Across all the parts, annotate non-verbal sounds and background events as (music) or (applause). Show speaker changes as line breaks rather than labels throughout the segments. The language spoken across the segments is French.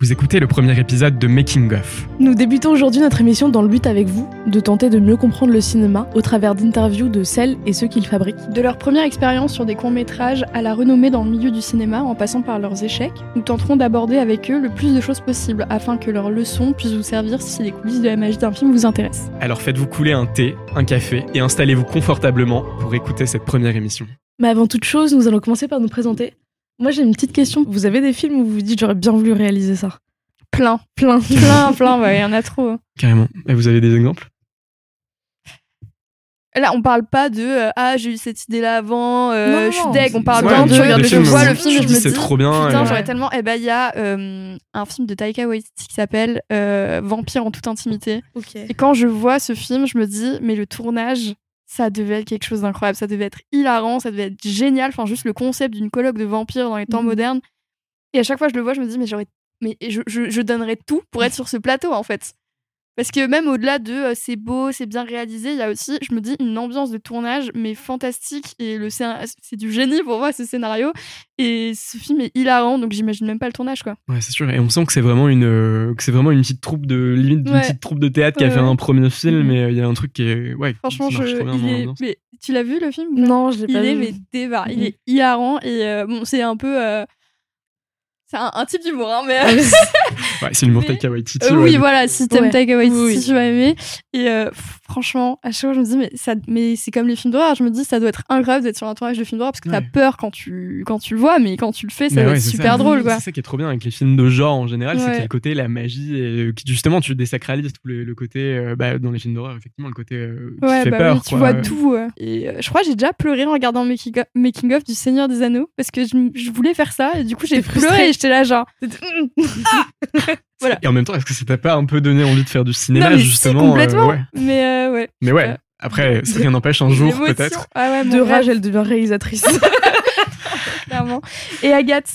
Vous écoutez le premier épisode de Making of.
Nous débutons aujourd'hui notre émission dans le but avec vous de tenter de mieux comprendre le cinéma au travers d'interviews de celles et ceux qui le fabriquent.
De leur première expérience sur des courts-métrages à la renommée dans le milieu du cinéma en passant par leurs échecs, nous tenterons d'aborder avec eux le plus de choses possible afin que leurs leçons puissent vous servir si les coulisses de la magie d'un film vous intéressent.
Alors faites-vous couler un thé, un café et installez-vous confortablement pour écouter cette première émission.
Mais avant toute chose, nous allons commencer par nous présenter. Moi j'ai une petite question. Vous avez des films où vous vous dites j'aurais bien voulu réaliser ça?
Plein,
Plein. (laughs)
plein, plein, ouais, il y en a trop. hein.
Carrément. Et vous avez des exemples?
Là, on parle pas de euh, ah j'ai eu cette idée là avant, euh,
Non, non,
je suis deg. On parle
Ouais,
des
de je vois le film je
dis,
me
c'est
dis
trop bien,
Putain, j'aurais tellement. Eh ben il y a euh, un film de Taika Waititi qui s'appelle euh, Vampire en toute intimité.
Ok.
Et quand je vois ce film, je me dis, mais le tournage, ça devait être quelque chose d'incroyable. Ça devait être hilarant, ça devait être génial. Enfin, juste le concept d'une colloque de vampires dans les temps
Mhm.
modernes. Et à chaque fois que je le vois, je me dis, mais j'aurais. Mais je, je, je donnerais tout pour être (laughs) sur ce plateau, en fait. Parce que même au-delà de euh, c'est beau, c'est bien réalisé, il y a aussi, je me dis, une ambiance de tournage, mais fantastique. Et le c'est du génie pour moi, ce scénario. Et ce film est hilarant, donc j'imagine même pas le tournage, quoi.
Ouais, c'est sûr. Et on sent que c'est vraiment une euh, que c'est vraiment une petite troupe de limite d'une
Ouais.
petite troupe de théâtre qui a fait un premier film,
Mhm.
mais euh, il y a un truc qui est ouais.
Franchement, je, il est- mais tu l'as vu le film
Non, je l'ai pas
est
vu.
mais débar. Il
Mhm.
est hilarant et euh, bon, c'est un peu. euh, c'est un, un type d'humour, hein, mais. (laughs)
Ouais, c'est l'humour Taika Waititi.
Euh,
ouais,
oui, voilà, si t'aimes
Ouais.
Taika Waititi,
Oui,
tu vas aimer. Et euh, franchement, à chaque fois, je me dis, mais, ça, mais c'est comme les films d'horreur. Je me dis, ça doit être incroyable d'être sur un tournage de film d'horreur parce que t'as peur quand tu, quand tu le vois, mais quand tu le fais, ça
Mais
va
ouais,
être super
ça.
drôle, quoi.
C'est ça qui est trop bien avec les films de genre en général, c'est qu'il y a le côté la magie et qui justement tu désacralises tout le, le côté euh, bah, dans les films d'horreur effectivement le côté euh, qui
Ouais,
fait
bah
peur
oui, tu
quoi.
vois tout. euh. Et euh, je crois que j'ai déjà pleuré en regardant making of, making of du Seigneur des Anneaux parce que je, je voulais faire ça et du coup j'ai pleuré et j'étais là genre. (laughs)
Et en même temps, est-ce que ça t'a pas un peu donné envie de faire du cinéma
non, mais si,
justement euh,
complètement.
ouais.
Mais euh, ouais.
Mais ouais,
Euh,
après, ça rien (laughs) n'empêche un jour peut-être.
Ah ouais,
de rage, elle devient réalisatrice. (laughs) (laughs)
clairement. Et Agathe,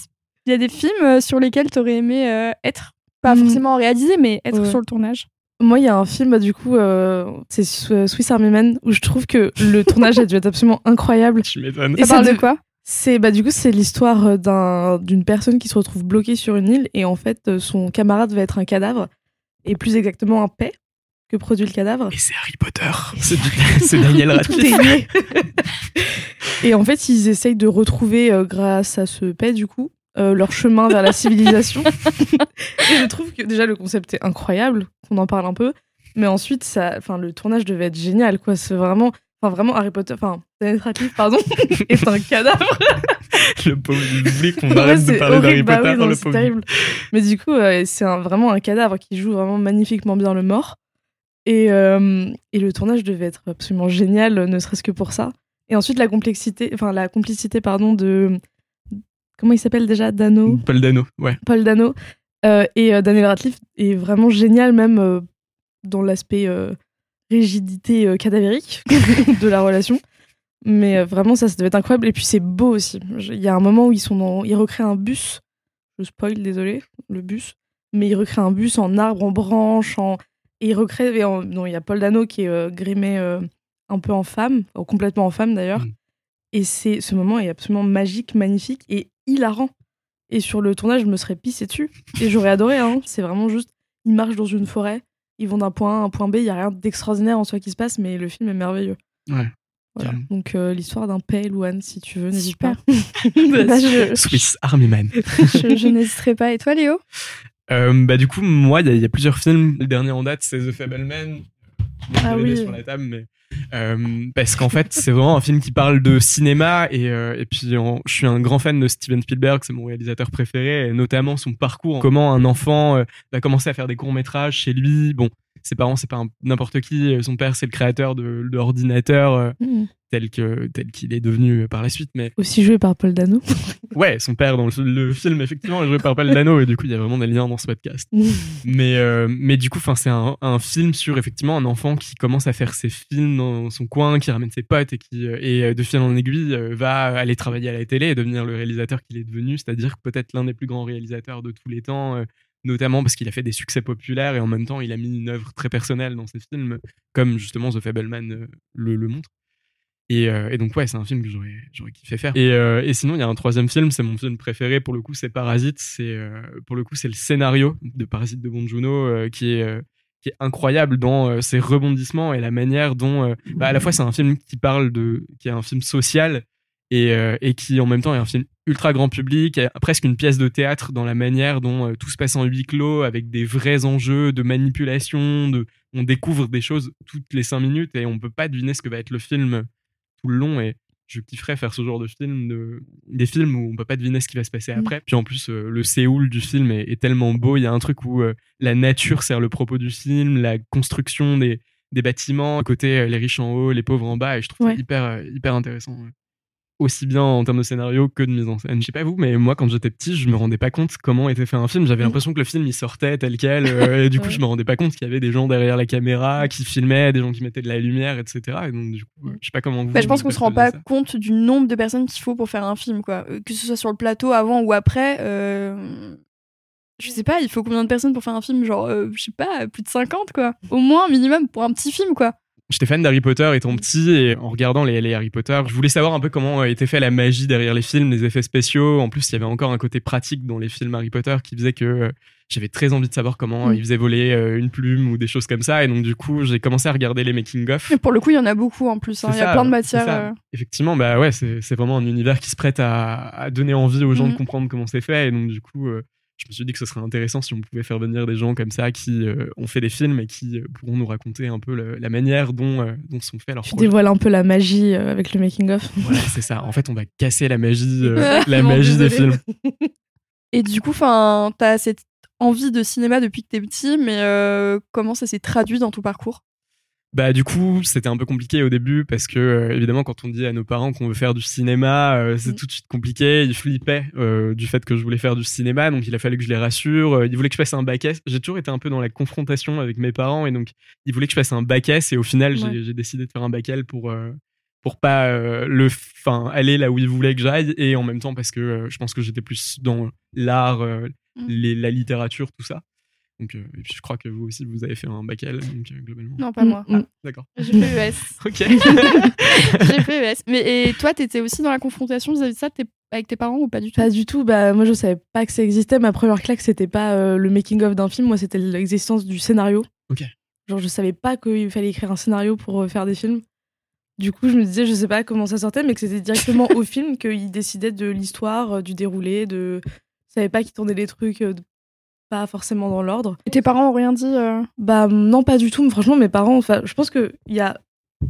il y a des films euh, sur lesquels t'aurais aimé euh, être? Pas
Mm.
forcément réalisé, mais être
Ouais.
sur le tournage.
Moi, il y a un film, bah, du coup, euh, c'est Sw- Swiss Army Man, où je trouve que le tournage a dû être absolument incroyable.
Tu m'étonnes.
Et
Ça parle de
de-
quoi?
C'est bah du coup c'est l'histoire euh, d'un d'une personne qui se retrouve bloquée sur une île et en fait euh, son camarade va être un cadavre et plus exactement un paix que produit le cadavre.
Et c'est Harry Potter. C'est Daniel Radcliffe. (laughs)
et en fait ils essayent de retrouver euh, grâce à ce paix du coup euh, leur chemin vers la civilisation. (laughs) (laughs) et je trouve que déjà le concept est incroyable, qu'on en parle un peu, mais ensuite ça, enfin le tournage devait être génial quoi. C'est vraiment, enfin vraiment Harry Potter, enfin Daniel Radcliffe pardon (laughs) est un cadavre.
Le pauvre, il oublie qu'on
Ouais,
arrête de
c'est
parler d'Harry
bah
Potter
oui,
dans
non,
le
c'est
pauvre.
terrible. Mais du coup, euh, c'est un- vraiment un cadavre qui joue vraiment magnifiquement bien le mort. Et, euh, et le tournage devait être absolument génial, ne serait-ce que pour ça. Et ensuite, la complexité, enfin la complicité, pardon, de comment il s'appelle déjà, Dano,
Paul Dano, ouais.
Paul Dano euh, et Daniel Radcliffe est vraiment génial, même dans l'aspect rigidité euh, cadavérique (laughs) de la relation. Mais euh, vraiment, ça, ça devait être incroyable. Et puis, c'est beau aussi. Il y a un moment où ils sont dans... Ils recréent un bus. Je spoil, désolé, le bus. Mais ils recréent un bus en arbre, en branche, en... Et ils recréent... et en- Non, il y a Paul Dano qui est euh, grimé euh, un peu en femme, complètement en femme d'ailleurs.
Mm.
Et c'est ce moment est absolument magique, magnifique et hilarant. Et sur le tournage, je me serais pissé dessus. Et j'aurais adoré. Hein. C'est vraiment juste, ils marchent dans une forêt, ils vont d'un point A à un point B. Il y a rien d'extraordinaire en soi qui se passe, mais le film est merveilleux.
Ouais.
Voilà. Donc euh, l'histoire d'un paix, Louane, si tu veux, n'hésite
Super.
pas. (laughs) (laughs)
Bah, je,
Swiss Army Man. (laughs)
je, je n'hésiterai pas. Et toi, Léo?
Euh, bah du coup, moi, il y, a- il y a plusieurs films. Le dernier en date, c'est The Fableman.
Ah oui.
sur la table, mais euh, parce qu'en fait, c'est vraiment un film qui parle de cinéma et, euh, et puis je suis un grand fan de Steven Spielberg, c'est mon réalisateur préféré, et notamment son parcours, comment un enfant euh, va commencer à faire des courts métrages chez lui. Bon, ses parents, c'est pas n'importe qui. Son père, c'est le créateur de, de l'ordinateur euh,
Mm.
tel que tel qu'il est devenu par la suite, mais
Aussi joué par Paul Dano. (laughs)
Ouais, son père dans le, le film, effectivement, est joué par Paul Dano, et du coup, il y a vraiment des liens dans ce podcast. Mais, euh, mais du coup, enfin, c'est un, un film sur effectivement un enfant qui commence à faire ses films dans son coin, qui ramène ses potes et qui, euh, et euh, de fil en aiguille, euh, va aller travailler à la télé et devenir le réalisateur qu'il est devenu, c'est-à-dire peut-être l'un des plus grands réalisateurs de tous les temps, euh, notamment parce qu'il a fait des succès populaires et en même temps, il a mis une œuvre très personnelle dans ses films, comme justement The Fableman euh, le, montre. Et, euh, et donc ouais, c'est un film que j'aurais kiffé faire. Et, euh, et sinon, il y a un troisième film, c'est mon film préféré pour le coup, c'est Parasite. C'est pour le coup, c'est le scénario de Parasite de Bong qui est qui est incroyable dans ses rebondissements et la manière dont bah, à la fois c'est un film qui parle de qui est un film social et, euh, et qui en même temps est un film ultra grand public, presque une pièce de théâtre dans la manière dont euh, tout se passe en huis clos avec des vrais enjeux de manipulation, de on découvre des choses toutes les cinq minutes et on peut pas deviner ce que va être le film tout le long et je kifferais faire ce genre de film de des films où on peut pas deviner ce qui va se passer
Mm.
après puis en plus euh, le Séoul du film est, est tellement beau il y a un truc où euh, la nature sert le propos du film la construction des des bâtiments à côté euh, les riches en haut les pauvres en bas et je trouve
Ouais.
ça hyper hyper intéressant ouais. Aussi bien en termes de scénario que de mise en scène je sais pas vous mais moi quand j'étais petit je me rendais pas compte comment était fait un film j'avais
Mm.
l'impression que le film il sortait tel quel euh, et du coup je me rendais pas compte qu'il y avait des gens derrière la caméra qui filmaient des gens qui mettaient de la lumière etc et donc du coup euh, je sais pas comment vous
Bah, je pense qu'on se rend pas compte du nombre de personnes qu'il faut pour faire un film, quoi. Euh, Que ce soit sur le plateau avant ou après. euh, Je sais pas, il faut combien de personnes pour faire un film? Genre, euh, je sais pas, plus de 50, quoi. Au moins, minimum, pour un petit film, quoi.
J'étais fan d'Harry Potter étant petit et en regardant les, les Harry Potter, je voulais savoir un peu comment euh, était fait la magie derrière les films, les effets spéciaux. En plus, il y avait encore un côté pratique dans les films Harry Potter qui faisait que euh, j'avais très envie de savoir comment euh,
Mm.
ils faisaient voler euh, une plume ou des choses comme ça. Et donc, du coup, j'ai commencé à regarder les making-of.
Mais pour le coup, il y en a beaucoup en plus. hein. Il y a plein de matières. euh,
Effectivement, bah ouais, c'est vraiment un univers qui se prête à, à donner envie aux gens de
Mhm.
comprendre comment c'est fait. Et donc, du coup, je me suis dit que ce serait intéressant si on pouvait faire venir des gens comme ça qui euh, ont fait des films et qui euh, pourront nous raconter un peu le- la manière dont, euh, dont sont faits leurs
Tu
projets.
dévoiles un peu la magie avec le making-of.
Voilà, c'est ça. En fait, on va casser la magie, (laughs) la magie des films. (laughs)
Et du coup, enfin, t'as cette envie de cinéma depuis que t'es petit, mais comment ça s'est traduit dans ton parcours?
Bah, du coup, c'était un peu compliqué au début parce que, euh, évidemment, quand on dit à nos parents qu'on veut faire du cinéma, euh, c'est
Mm.
tout de suite compliqué. Ils flippaient euh, du fait que je voulais faire du cinéma, donc il a fallu que je les rassure. Ils voulaient que je fasse un bac S. J'ai toujours été un peu dans la confrontation avec mes parents et donc ils voulaient que je fasse un bac S et au final, j'ai-
Ouais.
j'ai décidé de faire un bac L pour. pour pas le enfin aller là où ils voulaient que j'aille et en même temps parce que je pense que j'étais plus dans l'art
Mm.
la littérature tout ça donc euh, et puis je crois que vous aussi vous avez fait un bac L donc euh, globalement
Non, pas
Mm,
moi.
mm.
Ah,
d'accord
J'ai fait ES. (laughs) (laughs)
ok
J'ai fait ES. Mais et toi, t'étais aussi dans la confrontation vis-à-vis de ça t'es- avec tes parents ou pas du tout?
Pas du tout. Bah, moi, je savais pas que ça existait. Ma première claque, c'était pas euh, le making-of d'un film. Moi, c'était l'existence du scénario.
Ok.
Genre, je savais pas qu'il fallait écrire un scénario pour euh, faire des films. Du coup, je me disais, je sais pas comment ça sortait, mais que c'était directement au (laughs) film qu'ils décidaient de l'histoire, euh, du déroulé, de. Je savais pas qu'ils tournaient les trucs euh, de- pas forcément dans l'ordre.
Et tes parents ont rien dit euh,
Bah non, pas du tout. Mais franchement, mes parents, enfin, je pense que il y a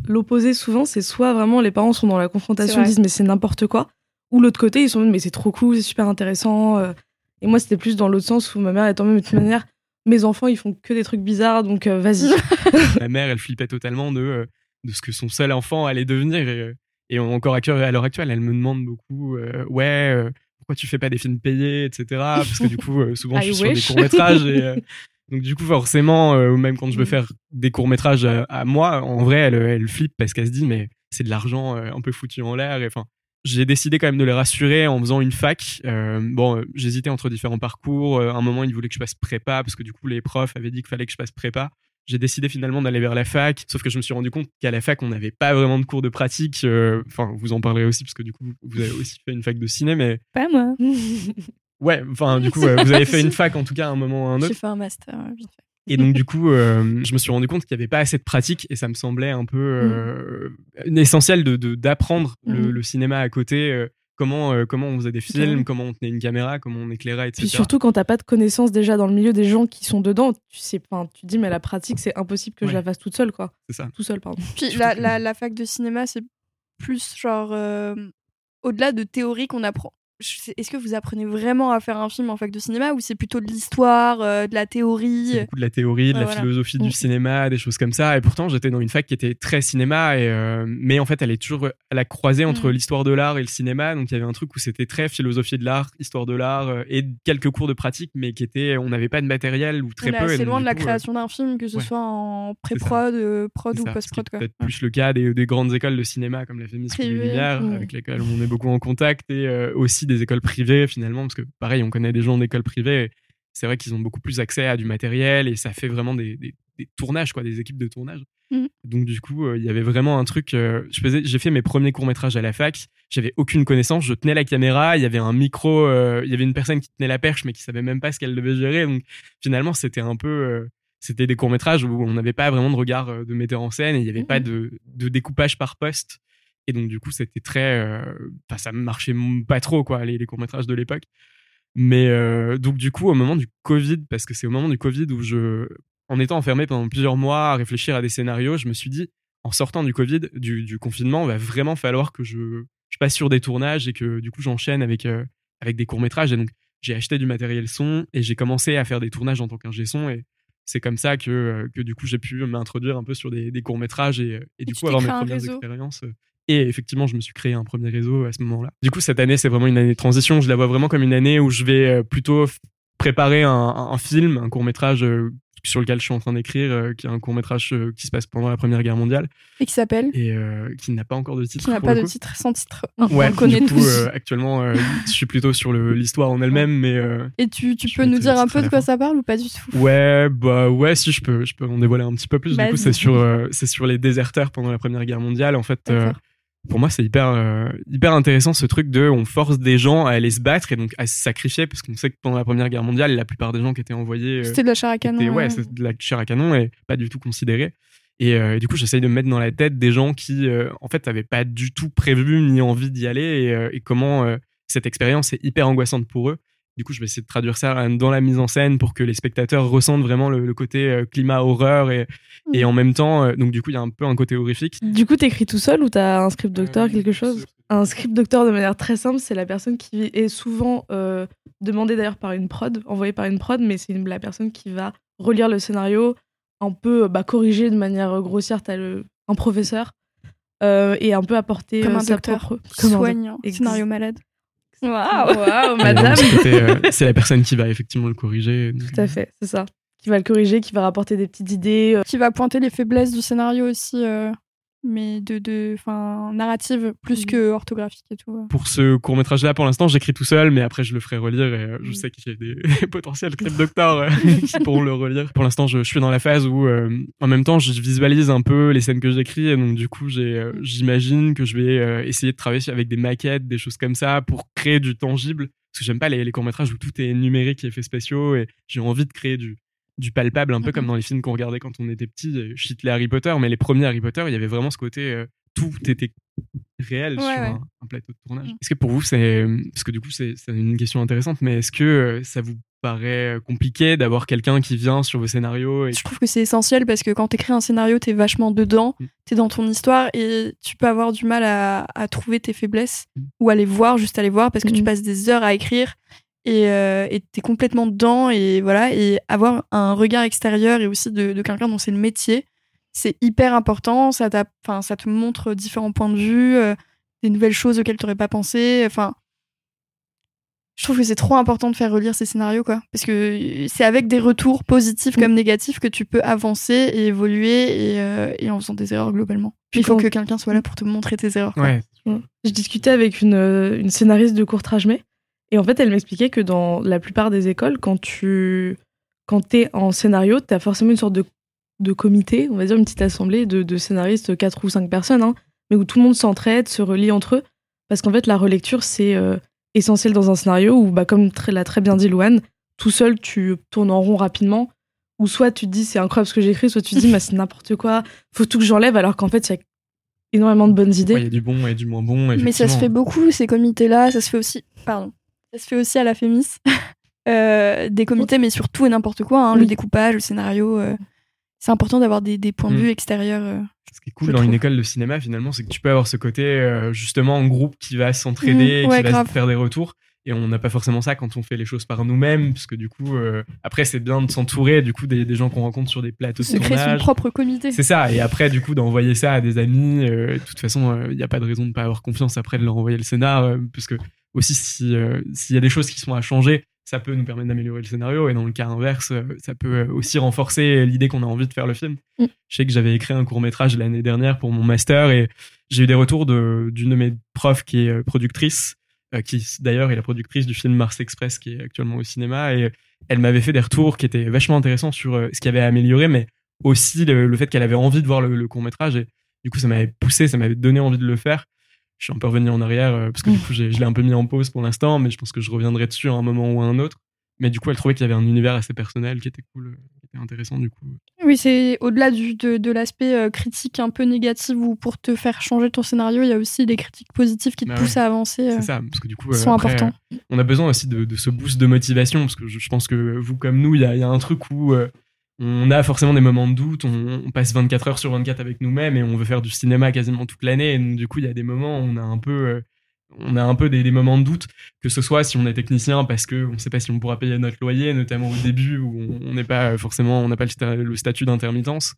l'opposé souvent, c'est soit vraiment les parents sont dans la confrontation, disent mais c'est n'importe quoi, ou l'autre côté ils sont en mode, mais c'est trop cool, c'est super intéressant. euh. Et moi c'était plus dans l'autre sens où ma mère étant même de toute manière, mes enfants ils font que des trucs bizarres, donc euh, vas-y. (laughs) (laughs)
ma mère elle flippait totalement de de ce que son seul enfant allait devenir et, et encore à cœur- à l'heure actuelle elle me demande beaucoup euh, ouais euh, pourquoi tu fais pas des films payés etc parce que du coup euh, souvent (laughs) je
I
suis sur des
wish.
courts métrages et euh, (laughs) donc du coup forcément euh, même quand je veux
Mm.
faire des courts métrages à, moi en vrai elle, elle flippe parce qu'elle se dit mais c'est de l'argent euh, un peu foutu en l'air enfin j'ai décidé quand même de les rassurer en faisant une fac. Euh, bon, euh, j'hésitais entre différents parcours. Euh, à un moment, ils voulaient que je fasse prépa parce que du coup, les profs avaient dit qu'il fallait que je fasse prépa. J'ai décidé finalement d'aller vers la fac, sauf que je me suis rendu compte qu'à la fac, on n'avait pas vraiment de cours de pratique. Euh, Enfin, vous en parlerez aussi parce que du coup, vous avez aussi fait une fac de ciné, mais (laughs)
Pas moi. (laughs)
ouais, enfin, du coup, (laughs) vous avez fait une fac en tout cas à un moment ou à un autre.
J'ai fait un master.
Et donc, du coup, euh, je me suis rendu compte qu'il n'y avait pas assez de pratique et ça me semblait un peu euh, essentiel de de- d'apprendre le,
Mhm.
le cinéma à côté. Comment, euh, comment on faisait des films, comment on tenait une caméra, comment on éclairait, etc.
Puis surtout quand t'as pas de connaissances déjà dans le milieu des gens qui sont dedans, tu sais, enfin, tu te dis mais la pratique c'est impossible que
Ouais.
je la fasse toute seule quoi,
C'est ça.
tout seul pardon. (laughs)
Puis la, la fac de cinéma, c'est plus genre euh, au-delà de théorie qu'on apprend. Est-ce que vous apprenez vraiment à faire un film en fac de cinéma ou c'est plutôt de l'histoire, euh, de la théorie?
C'est beaucoup de la théorie, de la
voilà.
philosophie du cinéma, des choses comme ça. Et pourtant, j'étais dans une fac qui était très cinéma, et, euh, mais en fait, elle est toujours à la croisée entre
Mm.
l'histoire de l'art et le cinéma. Donc, il y avait un truc où c'était très philosophie de l'art, histoire de l'art, euh, et quelques cours de pratique, mais qui étaient, on n'avait pas de matériel ou très
On
peu. donc,
loin de la
coup,
création d'un film, que ce
ouais.
soit en pré-prod, prod
c'est
ou post-prod. quoi.
Peut-être
Ouais.
plus le cas des, des grandes écoles de cinéma comme la Fémis (laughs) Lumière,
mm.
avec lesquelles on est beaucoup en contact, et euh, aussi des écoles privées finalement, parce que pareil, on connaît des gens d'écoles privées. C'est vrai qu'ils ont beaucoup plus accès à du matériel et ça fait vraiment des, des- des tournages, quoi, des équipes de tournage.
Mhm.
Donc du coup, euh, il y avait vraiment un truc. euh, je faisais, j'ai fait mes premiers courts métrages à la fac. J'avais aucune connaissance. Je tenais la caméra. Il y avait un micro. euh, il y avait une personne qui tenait la perche, mais qui savait même pas ce qu'elle devait gérer. Donc finalement, c'était un peu. euh, c'était des courts métrages où on n'avait pas vraiment de regard de metteur en scène et il n'y avait
Mhm.
pas de, de découpage par poste. Et donc du coup, c'était très. euh, Enfin, ça marchait pas trop quoi les, les courts métrages de l'époque. Mais euh, donc du coup, au moment du Covid, parce que c'est au moment du Covid où je, en étant enfermé pendant plusieurs mois à réfléchir à des scénarios, je me suis dit, en sortant du Covid, du, du confinement, il va vraiment falloir que je, je passe sur des tournages et que du coup j'enchaîne avec euh, avec des courts métrages. Et donc j'ai acheté du matériel son et j'ai commencé à faire des tournages en tant qu'ingé son et c'est comme ça que, euh, que du coup j'ai pu m'introduire un peu sur des, des courts métrages et, euh, et du coup avoir mes premières
réseau.
expériences. Euh, Et effectivement, je me suis créé un premier réseau à ce moment-là. Du coup, cette année, c'est vraiment une année de transition. Je la vois vraiment comme une année où je vais euh, plutôt préparer un, film, un court métrage sur lequel je suis en train d'écrire, euh, qui est un court métrage qui se passe pendant la Première Guerre mondiale
Et qui s'appelle
et euh, qui n'a pas encore de titre.
Qui n'a pas de
coup.
titre, sans titre.
Ouais,
On le connaît
du coup,
tous.
euh, actuellement, euh, je suis plutôt sur le- l'histoire en elle-même, mais euh,
Et tu, tu peux nous dire un peu de quoi ça parle ou pas du tout?
Ouais, bah ouais, si je peux, je peux en dévoiler un petit peu plus. Du coup,
Vas-y.
c'est sur, euh, c'est sur les déserteurs pendant la Première Guerre mondiale. En fait, euh. Pour moi, c'est hyper, euh, hyper intéressant ce truc de, on force des gens à aller se battre et donc à se sacrifier parce qu'on sait que pendant la Première Guerre mondiale, la plupart des gens qui étaient envoyés, euh,
C'était de la chair à canon.
étaient- ouais,
ouais.
c'est de la chair à canon et pas du tout considéré. Et, euh, et du coup, j'essaye de me mettre dans la tête des gens qui, en fait, n'avaient pas du tout prévu ni envie d'y aller et, et comment cette expérience est hyper angoissante pour eux. Du coup, je vais essayer de traduire ça dans la mise en scène pour que les spectateurs ressentent vraiment le, le côté euh, climat horreur et, et
Mm.
en même temps, euh, donc du coup, il y a un peu un côté horrifique.
Du coup, t'écris tout seul ou t'as un script docteur,
Euh,
quelque chose Un script docteur, de manière très simple, c'est la personne qui est souvent euh, demandée d'ailleurs par une prod, envoyée par une prod, mais c'est la personne qui va relire le scénario, un peu bah, corriger de manière grossière, t'as le, un professeur, euh, et un peu apporter
Comme un
sa
docteur
propre... Comme un
scénario malade.
Waouh,
Et
madame
euh, c'est la personne qui va effectivement le corriger.
Tout à fait, c'est ça. Qui va le corriger, qui va rapporter des petites idées. euh,
Qui va pointer les faiblesses du scénario aussi, euh, mais de, de enfin, narrative plus que orthographique et tout.
Pour ce court métrage là, pour l'instant, j'écris tout seul, mais après je le ferai relire et euh, je sais qu'il y a des (laughs) potentiels script docteurs euh, (laughs) qui pourront le relire. Pour l'instant, je, je suis dans la phase où, euh, en même temps, je visualise un peu les scènes que j'écris et donc du coup, euh, j'imagine que je vais euh, essayer de travailler avec des maquettes, des choses comme ça, pour créer du tangible. Parce que j'aime pas les, les courts métrages où tout est numérique et effets spéciaux et j'ai envie de créer du du palpable, un peu
Mhm.
comme dans les films qu'on regardait quand on était petit. euh, cite les Harry Potter, mais les premiers Harry Potter, il y avait vraiment ce côté euh, tout était réel
Ouais,
sur
ouais.
Un, un plateau de tournage.
Mm.
Est-ce que pour vous, c'est. Parce que du coup, c'est une question intéressante, mais est-ce que euh, ça vous paraît compliqué d'avoir quelqu'un qui vient sur vos scénarios et...
Je trouve que c'est essentiel parce que quand t'écris un scénario, t'es vachement dedans,
Mm.
t'es dans ton histoire et tu peux avoir du mal à, à trouver tes faiblesses ou à les voir, juste à les voir parce que tu passes des heures à écrire et euh, t'es complètement dedans et voilà et avoir un regard extérieur et aussi de, de quelqu'un dont c'est le métier, c'est hyper important. Ça enfin ça te montre différents points de vue, euh, des nouvelles choses auxquelles t'aurais pas pensé. Enfin, je trouve que c'est trop important de faire relire ces scénarios, quoi. Parce que c'est avec des retours positifs comme négatifs que tu peux avancer et évoluer et, euh, et en faisant des erreurs globalement. Puis il faut que quelqu'un soit là pour te montrer tes erreurs. quoi.
Ouais,
Je discutais avec une, euh, une scénariste de court-trajmé et en fait, elle m'expliquait que dans la plupart des écoles, quand tu quand es en scénario, tu as forcément une sorte de, de comité, on va dire une petite assemblée de, de scénaristes, quatre ou cinq personnes, hein, mais où tout le monde s'entraide, se relie entre eux. Parce qu'en fait, la relecture, c'est euh, essentiel dans un scénario où, bah, comme très- l'a très bien dit Louane, tout seul, tu tournes en rond rapidement. Ou soit tu te dis c'est incroyable ce que j'écris, soit tu te dis bah, c'est n'importe quoi, faut tout que j'enlève, alors qu'en fait, il y a énormément de bonnes idées.
Ouais, il y a du bon et du moins bon.
Mais ça se fait beaucoup, ces comités-là. Ça se fait aussi. Pardon. Ça se fait aussi à la Fémis. (laughs) Euh, des comités, mais sur tout et n'importe quoi. hein, Le découpage, le scénario. euh, c'est important d'avoir des, des points de
Mm.
vue extérieurs. euh.
Ce qui est cool dans une école de cinéma, finalement, c'est que tu peux avoir ce côté, euh, justement, en groupe qui va s'entraider,
ouais,
qui va
grave.
faire des retours. Et on n'a pas forcément ça quand on fait les choses par nous-mêmes, parce que du coup, euh, après, c'est bien de s'entourer du coup des, des gens qu'on rencontre sur des plateaux de
Se créer son
tournage.
propre comité.
C'est ça. Et après, du coup, d'envoyer ça à des amis. euh, de toute façon, il n'y a pas de raison de ne pas avoir confiance après de leur envoyer le scénar. euh, parce que, aussi, si, euh, s'il y a des choses qui sont à changer, ça peut nous permettre d'améliorer le scénario. Et dans le cas inverse, euh, ça peut euh, aussi renforcer l'idée qu'on a envie de faire le film.
Mm.
Je sais que j'avais écrit un court métrage l'année dernière pour mon master et j'ai eu des retours de, d'une de mes profs qui est productrice, euh, qui d'ailleurs est la productrice du film Mars Express qui est actuellement au cinéma. Et elle m'avait fait des retours qui étaient vachement intéressants sur euh, ce qu'il y avait à améliorer, mais aussi le, le fait qu'elle avait envie de voir le, le court métrage et du coup ça m'avait poussé, ça m'avait donné envie de le faire. Je suis un peu revenu en arrière euh, parce que du (laughs) coup je l'ai un peu mis en pause pour l'instant, mais je pense que je reviendrai dessus à un moment ou à un autre. Mais du coup elle trouvait qu'il y avait un univers assez personnel qui était cool, euh, qui était intéressant du coup.
Oui, c'est au-delà de, de l'aspect euh, critique un peu négatif ou pour te faire changer ton scénario, il y a aussi des critiques positives qui te
Bah
poussent
ouais.
à avancer.
C'est ça, parce que du coup,
sont
après,
importants.
on a besoin aussi de, de ce boost de motivation, parce que je, je pense que vous comme nous, il y y a un truc où euh, on a forcément des moments de doute, on, on passe 24 heures sur 24 avec nous-mêmes et on veut faire du cinéma quasiment toute l'année, et donc du coup, il y a des moments où on a un peu... euh, on a un peu des, des moments de doute, que ce soit si on est technicien parce que on sait pas si on pourra payer notre loyer, notamment au début où on- n'est pas forcément, on n'a pas le, sta- le statut d'intermittence,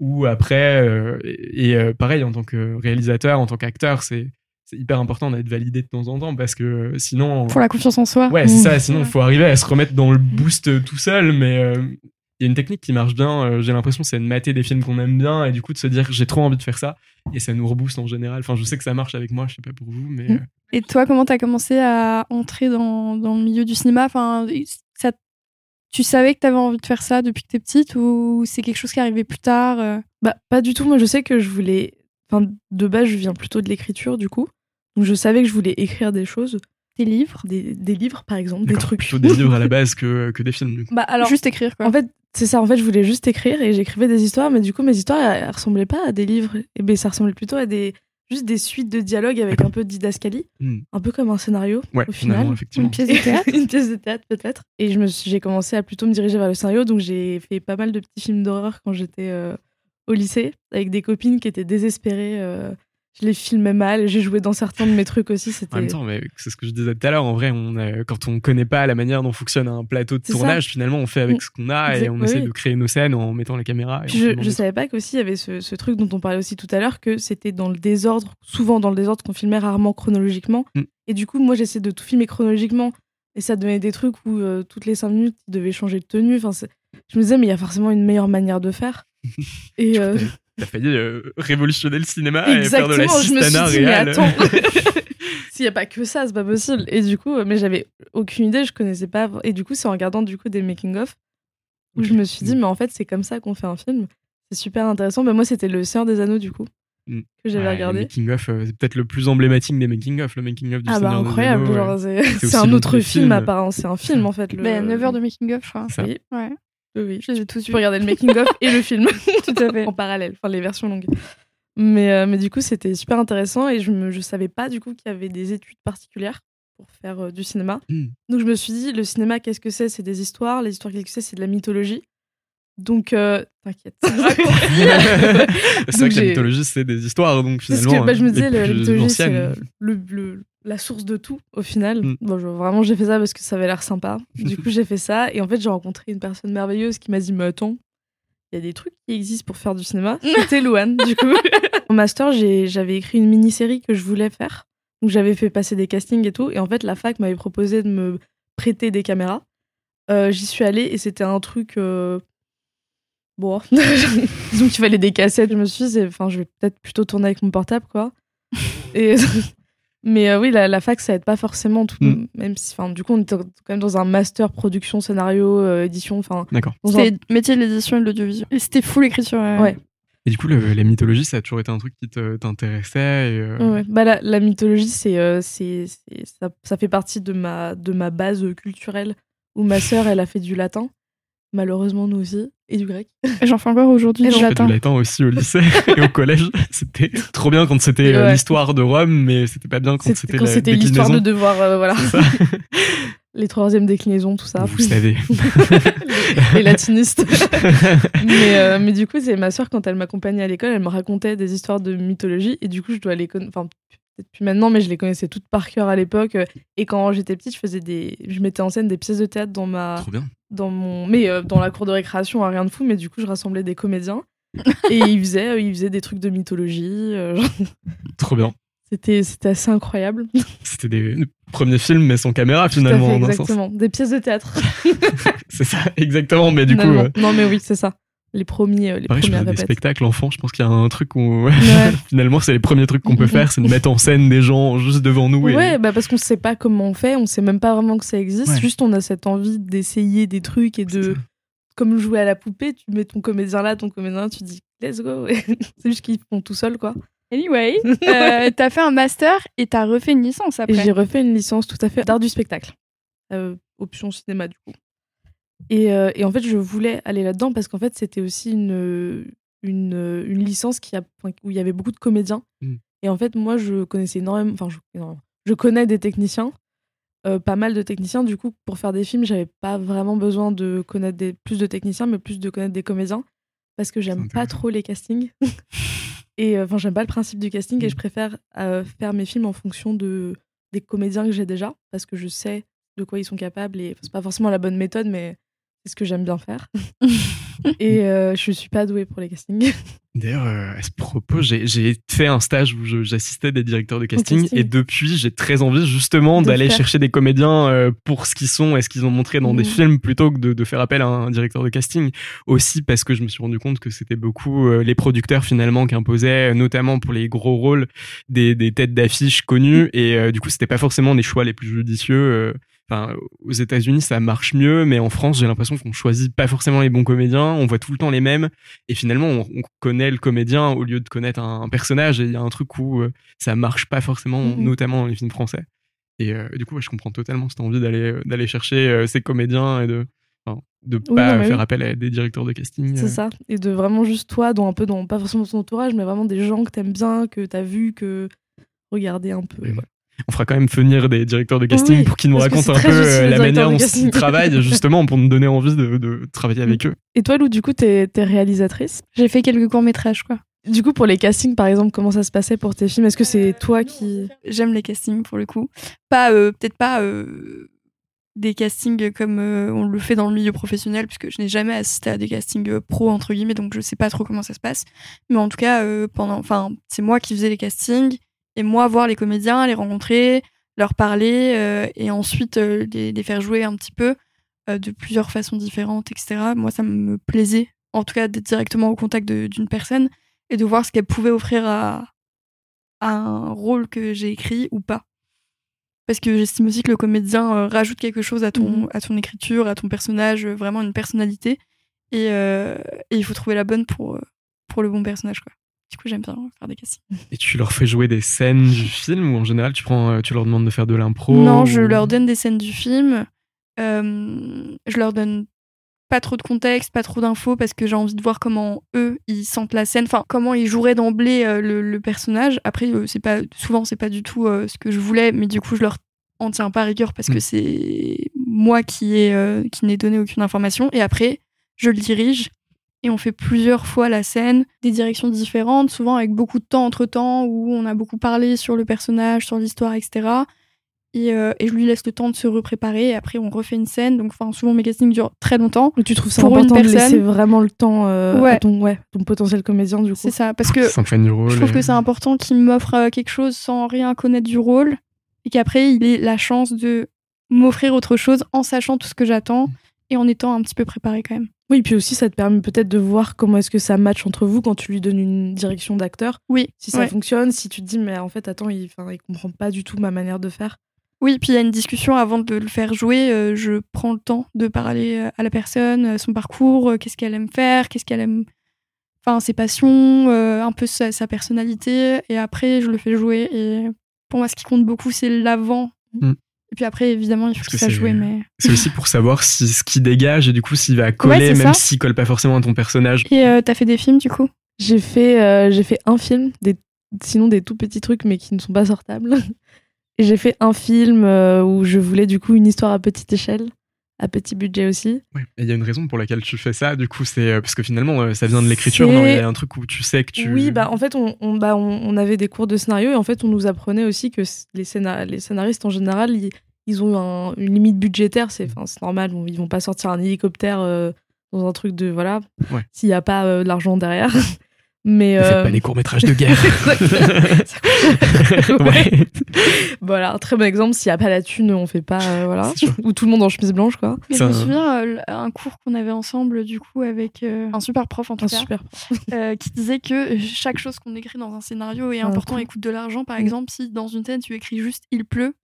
ou après, euh, et, euh, pareil en tant que réalisateur, en tant qu'acteur, c'est c'est hyper important d'être validé de temps en temps parce que sinon
Pour la confiance en soi.
ouais c'est
Mm.
ça sinon il faut arriver à se remettre dans le boost tout seul mais euh, il y a une technique qui marche bien euh, j'ai l'impression c'est de mater des films qu'on aime bien et du coup de se dire j'ai trop envie de faire ça et ça nous rebooste en général enfin je sais que ça marche avec moi je sais pas pour vous mais
Mm.
euh,
Et toi, comment t'as commencé à entrer dans, dans le milieu du cinéma? Enfin, ça, Tu savais que t'avais envie de faire ça depuis que t'es petite ou c'est quelque chose qui arrivait plus tard euh?
Bah, pas du tout. Moi, je sais que je voulais. Enfin, de base, je viens plutôt de l'écriture, du coup. Donc, je savais que je voulais écrire des choses.
Des livres?
Des, des livres, par exemple, des trucs.
plutôt des livres à la (laughs) base que, que des films du coup.
Bah, alors,
Juste écrire, quoi.
en fait, c'est ça. En fait, je voulais juste écrire et j'écrivais des histoires, mais du coup, mes histoires, elles, elles ressemblaient pas à des livres. Et ben, ça ressemblait plutôt à des. Juste des suites de dialogues avec un peu de didascalie.
Hmm.
Un peu comme un scénario,
ouais
au final.
effectivement
Une pièce de théâtre (laughs)
une pièce de théâtre peut-être. Et je me suis- j'ai commencé à plutôt me diriger vers le scénario, donc j'ai fait pas mal de petits films d'horreur quand j'étais euh, au lycée avec des copines qui étaient désespérées. euh, je les filmais mal, j'ai joué dans certains de mes trucs aussi.
En
C'était
même temps, mais c'est ce que je disais tout à l'heure. En vrai, on a- quand on connaît pas la manière dont fonctionne un plateau de
C'est ça.
tournage, finalement, on fait avec ce qu'on a et on
oui,
essaie de créer nos scènes en mettant la caméra. et en
je, je savais pas qu'aussi il y avait ce, ce truc dont on parlait aussi tout à l'heure, que c'était dans le désordre, souvent dans le désordre qu'on filmait rarement chronologiquement.
Mm.
Et du coup, moi j'essayais de tout filmer chronologiquement. Et ça donnait des trucs où euh, toutes les cinq minutes, il devait changer de tenue. Enfin, c'est- je me disais, mais il y a forcément une meilleure manière de faire. (laughs) Et euh,
T'as- failli euh, révolutionner le cinéma et faire de la
Exactement, je me suis dit, mais
réelle.
attends, (laughs) s'il n'y a pas que ça, c'est pas possible. Et du coup, euh, mais j'avais aucune idée, je connaissais pas. Et du coup, c'est en regardant du coup des making-of où je me suis dit, mais en fait, c'est comme ça qu'on fait un film. C'est super intéressant. Mais moi, c'était Le Seigneur des Anneaux, du coup,
Mm.
que j'avais
Ouais,
regardé.
Le making of, euh, c'est peut-être le plus emblématique des making of, le making of du
Ah bah
Seigneur des
incroyable,
Anneaux, ouais.
c'est (laughs) un autre film
films.
à part, c'est un film en fait. Le...
Ben, 9 heures de making-of, je crois.
C'est ça.
Oui,
Ouais,
oui,
je les ai tous
Tu peux regarder le making of et le (laughs) film
Tout à fait.
en parallèle, enfin les versions longues. Mais, euh, mais du coup, c'était super intéressant et je me je savais pas du coup qu'il y avait des études particulières pour faire euh, du cinéma.
Hmm.
Donc je me suis dit, le cinéma, qu'est-ce que c'est? C'est des histoires. Les histoires, qu'est-ce que c'est? C'est de la mythologie. Donc, euh, t'inquiète. (laughs) (laughs)
c'est vrai que la mythologie, c'est des histoires, donc
C'est ce
finalement.
que bah, je me disais, la mythologie, c'est euh, le, le- la source de tout, au final.
Mm.
Bon, je- vraiment, j'ai fait ça parce que ça avait l'air sympa. (laughs) Du coup, j'ai fait ça. Et en fait, j'ai rencontré une personne merveilleuse qui m'a dit Mais attends, il y a des trucs qui existent pour faire du cinéma. C'était Louane, du coup. (laughs) Au master, j'ai- j'avais écrit une mini-série que je voulais faire. Donc, j'avais fait passer des castings et tout. Et en fait, la fac m'avait proposé de me prêter des caméras. Euh, J'y suis allée et c'était un truc. euh, Bon, (laughs) disons qu'il fallait des cassettes. Je me suis dit, enfin, je vais peut-être plutôt tourner avec mon portable, quoi. Et mais euh, oui, la, la fac, ça aide pas forcément. Tout,
Mm.
Même si, enfin, du coup, on était quand même dans un master production, scénario, euh, édition, enfin.
D'accord.
dans un-
C'était métier de l'édition et de l'audiovisuel. Et c'était full écriture. euh.
Ouais.
Et du coup, le- la mythologie, ça a toujours été un truc qui te- t'intéressait. et, euh,
Ouais. Bah, la, la mythologie, c'est, euh, c'est, c'est- ça, ça fait partie de ma, de ma base culturelle où ma sœur, elle a fait du latin. Malheureusement, nous aussi. Et du grec. (laughs)
J'en fais encore aujourd'hui du latin.
du latin aussi au lycée (laughs) et au collège. C'était trop bien quand c'était euh,
Ouais.
l'histoire de Rome, mais c'était pas bien quand
C'était
c'était
quand
la
c'était l'histoire de devoir, euh, voilà. (laughs) Les troisièmes déclinaisons, tout ça.
Vous savez.
les, les latinistes. mais, euh, mais du coup, c'est ma sœur, quand elle m'accompagnait à l'école, elle me racontait des histoires de mythologie. Et du coup, je dois les connaître. Enfin, peut-être plus maintenant, mais je les connaissais toutes par cœur à l'époque. Et quand j'étais petite, je faisais des. Je mettais en scène des pièces de théâtre dans ma.
Trop bien.
Dans mon... Mais euh, dans la cour de récréation, hein, rien de fou. Mais du coup, je rassemblais des comédiens. (laughs) et ils faisaient, euh, ils faisaient des trucs de mythologie. euh, genre,
Trop bien.
c'était, c'était assez incroyable. (laughs)
C'était des premiers films, mais sans caméra
Tout à
finalement,
fait,
en un sens.
exactement. Des pièces de théâtre. (laughs)
C'est ça, exactement. Mais du coup,
Finalement. Non, mais oui, c'est ça. Les premiers, euh, les
pareil, je
premières
faisais des spectacles enfants. Je pense qu'il y a un truc où
Ouais. (laughs)
finalement, c'est les premiers trucs qu'on peut faire, c'est de mettre en scène des gens juste devant nous. et-
Ouais, bah parce qu'on sait pas comment on fait, on sait même pas vraiment que ça existe.
Ouais.
Juste, on a cette envie d'essayer des trucs et de
ça.
comme jouer à la poupée, tu mets ton comédien là, ton comédien là, tu dis let's go. (laughs) c'est juste qu'ils font tout seuls, quoi.
Anyway, (laughs) euh, t'as fait un master et t'as refait une licence
Et
après.
j'ai refait une licence tout à fait d'art du spectacle, euh, option cinéma du coup. Et, euh, et en fait, je voulais aller là-dedans parce qu'en fait, c'était aussi une, une, une licence qui a, où il y avait beaucoup de comédiens.
Mm.
Et en fait, moi, je connaissais énormément, enfin, je, je connais des techniciens, euh, pas mal de techniciens. Du coup, pour faire des films, j'avais pas vraiment besoin de connaître des, plus de techniciens, mais plus de connaître des comédiens parce que j'aime pas trop les castings. (laughs) et euh, enfin, j'aime pas le principe du casting et
Mm.
je préfère euh, faire mes films en fonction de, des comédiens que j'ai déjà parce que je sais de quoi ils sont capables et c'est pas forcément la bonne méthode, mais c'est ce que j'aime bien faire. (laughs) et euh, je suis pas douée pour les castings. (laughs)
D'ailleurs, euh, à ce propos, j'ai fait un stage où j'assistais des directeurs de casting,
casting.
et depuis, j'ai très envie justement d'aller chercher des comédiens euh, pour ce qu'ils sont et ce qu'ils ont montré dans des
Mhm.
films plutôt que de, de faire appel à un directeur de casting. Aussi parce que je me suis rendu compte que c'était beaucoup euh, les producteurs finalement qui imposaient, notamment pour les gros rôles, des, des têtes d'affiche connues et euh, du coup, c'était pas forcément les choix les plus judicieux. Enfin, aux États-Unis, ça marche mieux, mais en France, j'ai l'impression qu'on choisit pas forcément les bons comédiens. On voit tout le temps les mêmes, et finalement, on, on connaît le comédien au lieu de connaître un, un personnage. Et il y a un truc où euh, ça marche pas forcément,
Mhm.
notamment dans les films français. Et euh, du coup, ouais, je comprends totalement cette envie d'aller euh, d'aller chercher ces comédiens et de enfin, de
Oui,
pas
non, mais
faire
oui.
appel à des directeurs de casting.
C'est
euh.
ça. Et de vraiment juste toi, dans un peu, dans, pas forcément ton entourage, mais vraiment des gens que t'aimes bien, que t'as vu, que regarder un peu.
On fera quand même venir des directeurs de casting
Oui,
pour qu'ils nous racontent un peu euh, la manière dont ils travaillent, justement, pour nous donner envie de, de travailler avec eux.
Et toi, Lou, du coup, t'es es réalisatrice?
J'ai fait quelques courts-métrages, quoi.
Du coup, pour les castings, par exemple, comment ça se passait pour tes films? Est-ce que c'est toi qui.
J'aime les castings pour le coup. Pas, euh, peut-être pas euh, des castings comme euh, on le fait dans le milieu professionnel, puisque je n'ai jamais assisté à des castings euh, pro, entre guillemets, donc je sais pas trop comment ça se passe. Mais en tout cas, euh, pendant, enfin, c'est moi qui faisais les castings, et moi voir les comédiens, les rencontrer, leur parler, euh, et ensuite euh, les, les faire jouer un petit peu euh, de plusieurs façons différentes, etc. Moi, ça me plaisait, en tout cas, d'être directement au contact d'une personne et de voir ce qu'elle pouvait offrir à, à un rôle que j'ai écrit ou pas. Parce que j'estime aussi que le comédien rajoute quelque chose à ton,
Mhm.
à ton écriture, à ton personnage, vraiment une personnalité. Et, et il faut trouver la bonne pour, pour le bon personnage. Quoi. Du coup, j'aime bien faire des castings.
Et tu leur fais jouer des scènes du film ou en général tu prends, euh, tu leur demandes de faire de l'impro
non, je leur donne des scènes du film. Euh, je leur donne pas trop de contexte, pas trop d'infos parce que j'ai envie de voir comment eux ils sentent la scène, enfin comment ils joueraient d'emblée euh, le, le personnage. Après, euh, c'est pas souvent c'est pas du tout ce que je voulais, mais du coup je leur en tiens pas rigueur parce que
Mm.
c'est moi qui ai qui n'ai donné aucune information. Et après, je le dirige et on fait plusieurs fois la scène, des directions différentes, souvent avec beaucoup de temps entre temps où on a beaucoup parlé sur le personnage, sur l'histoire, etc. Et, euh, et je lui laisse le temps de se repréparer. Et après, on refait une scène. Donc, enfin, souvent, mes castings durent très longtemps.
Mais tu trouves ça
Pour
important de laisser vraiment le temps euh,
Ouais.
à ton, ouais, ton potentiel comédien, du coup?
C'est ça. Parce que
du rôle.
je trouve
et-
que c'est important qu'il m'offre euh, quelque chose sans rien connaître du rôle. Et qu'après, il ait la chance de m'offrir autre chose en sachant tout ce que j'attends et en étant un petit peu préparé quand même.
Oui, puis aussi, ça te permet peut-être de voir comment est-ce que ça match entre vous quand tu lui donnes une direction d'acteur.
Oui.
Si ça
ouais.
fonctionne, si tu te dis, mais en fait, attends, il, il comprend pas du tout ma manière de faire.
Oui, puis il y a une discussion avant de le faire jouer. euh, je prends le temps de parler euh, à la personne, euh, son parcours, euh, qu'est-ce qu'elle aime faire, qu'est-ce qu'elle aime. Enfin, ses passions, euh, un peu sa, sa personnalité. Et après, je le fais jouer. Et pour moi, ce qui compte beaucoup, c'est l'avant.
Mm.
Et puis après, évidemment, il faut
Parce que c'est-
jouer. Mais...
C'est aussi pour savoir si ce qui dégage et du coup s'il va coller, même
ça.
s'il colle pas forcément à ton personnage.
Et euh, t'as fait des films, du coup?
J'ai fait, euh, j'ai fait un film, des, sinon des tout petits trucs, mais qui ne sont pas sortables. (laughs) Et j'ai fait un film euh, où je voulais du coup une histoire à petite échelle, à petit budget aussi.
Ouais. Et il y a une raison pour laquelle tu fais ça, du coup, c'est euh, parce que finalement euh, ça vient de l'écriture, non Il y a un truc où tu sais que tu.
Oui, bah en fait, on, on, bah, on, on avait des cours de scénario et en fait, on nous apprenait aussi que les, scénar- les scénaristes en général, ils, ils ont un- une limite budgétaire. C'est normal, ils vont pas sortir un hélicoptère euh, dans un truc de voilà,
Ouais.
s'il n'y a pas euh, de l'argent derrière. (laughs) Mais
Ne faites
euh,
pas des courts métrages de guerre.
Exactement. (laughs)
ouais. (laughs) (laughs)
voilà, un très bon exemple. S'il n'y a pas la thune, on fait pas euh, voilà, ou tout le monde en chemise blanche quoi.
Mais je me souviens, euh, un cours qu'on avait ensemble, du coup, avec euh, un super prof, en tout
Un
cas,
super.
euh, qui disait que chaque chose qu'on écrit dans un scénario est important et coûte de l'argent. Par
Mm.
exemple, si dans une scène, tu écris juste « il pleut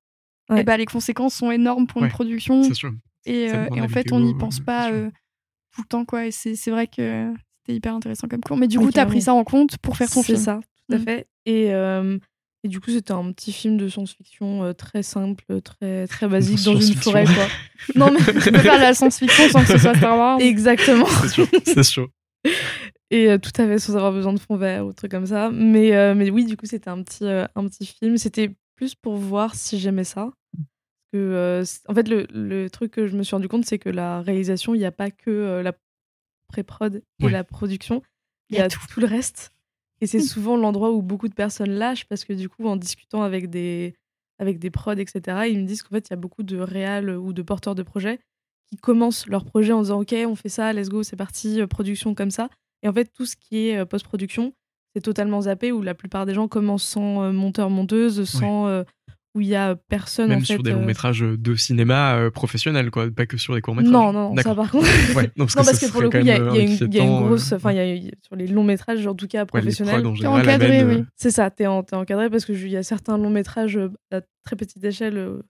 Ouais.
eh ben, les conséquences sont énormes pour
Ouais,
une production.
C'est sûr.
Et, euh, et en fait,
vidéo,
on n'y pense pas euh, tout le temps, quoi. Et c'est vrai que c'était hyper intéressant comme cours. Mais du coup, t'as pris
carrément.
ça en compte pour faire ton
C'est
film.
ça, tout à
Mm.
fait. Et, euh, et du coup, c'était un petit film de science-fiction euh, très simple, très, très basique, dans une forêt, quoi. non, mais (laughs)
Tu peux faire la science-fiction sans que ce soit Star Wars.
exactement. (laughs)
C'est c'est sûr.
Et euh, tout à fait sans avoir besoin de fond vert ou truc comme ça. Mais, euh, mais oui, du coup, c'était un petit, euh, un petit film. C'était plus pour voir si j'aimais ça. Que, euh, en fait, le, le truc que je me suis rendu compte, c'est que la réalisation, il n'y a pas que euh, la pré-prod et
Ouais.
la production. Il y a tout. le reste. Et c'est souvent l'endroit où beaucoup de personnes lâchent parce que du coup, en discutant avec des, avec des prods, etc., ils me disent qu'en fait, il y a beaucoup de réals ou de porteurs de projets qui commencent leur projet en disant Ok, on fait ça, let's go, c'est parti, euh, production comme ça. Et en fait, tout ce qui est euh, post-production, c'est totalement zappé où la plupart des gens commencent sans euh, monteur-monteuse, sans. euh, où il y a personne
Même
en fait.
sur des
euh,
longs métrages de cinéma euh, professionnels, quoi, pas que sur des courts métrages.
Non, non, non, ça par contre. (laughs)
Ouais, non, parce
non,
que
parce que pour le coup, il y, a il y une il y a une
inquiétant,
grosse.
euh,
Enfin, il y a eu- sur les longs métrages, en tout cas
ouais,
professionnels.
en
T'es encadré,
euh,
oui.
C'est ça, t'es en- encadré parce qu'il y a certains longs métrages euh, à très petite échelle, euh,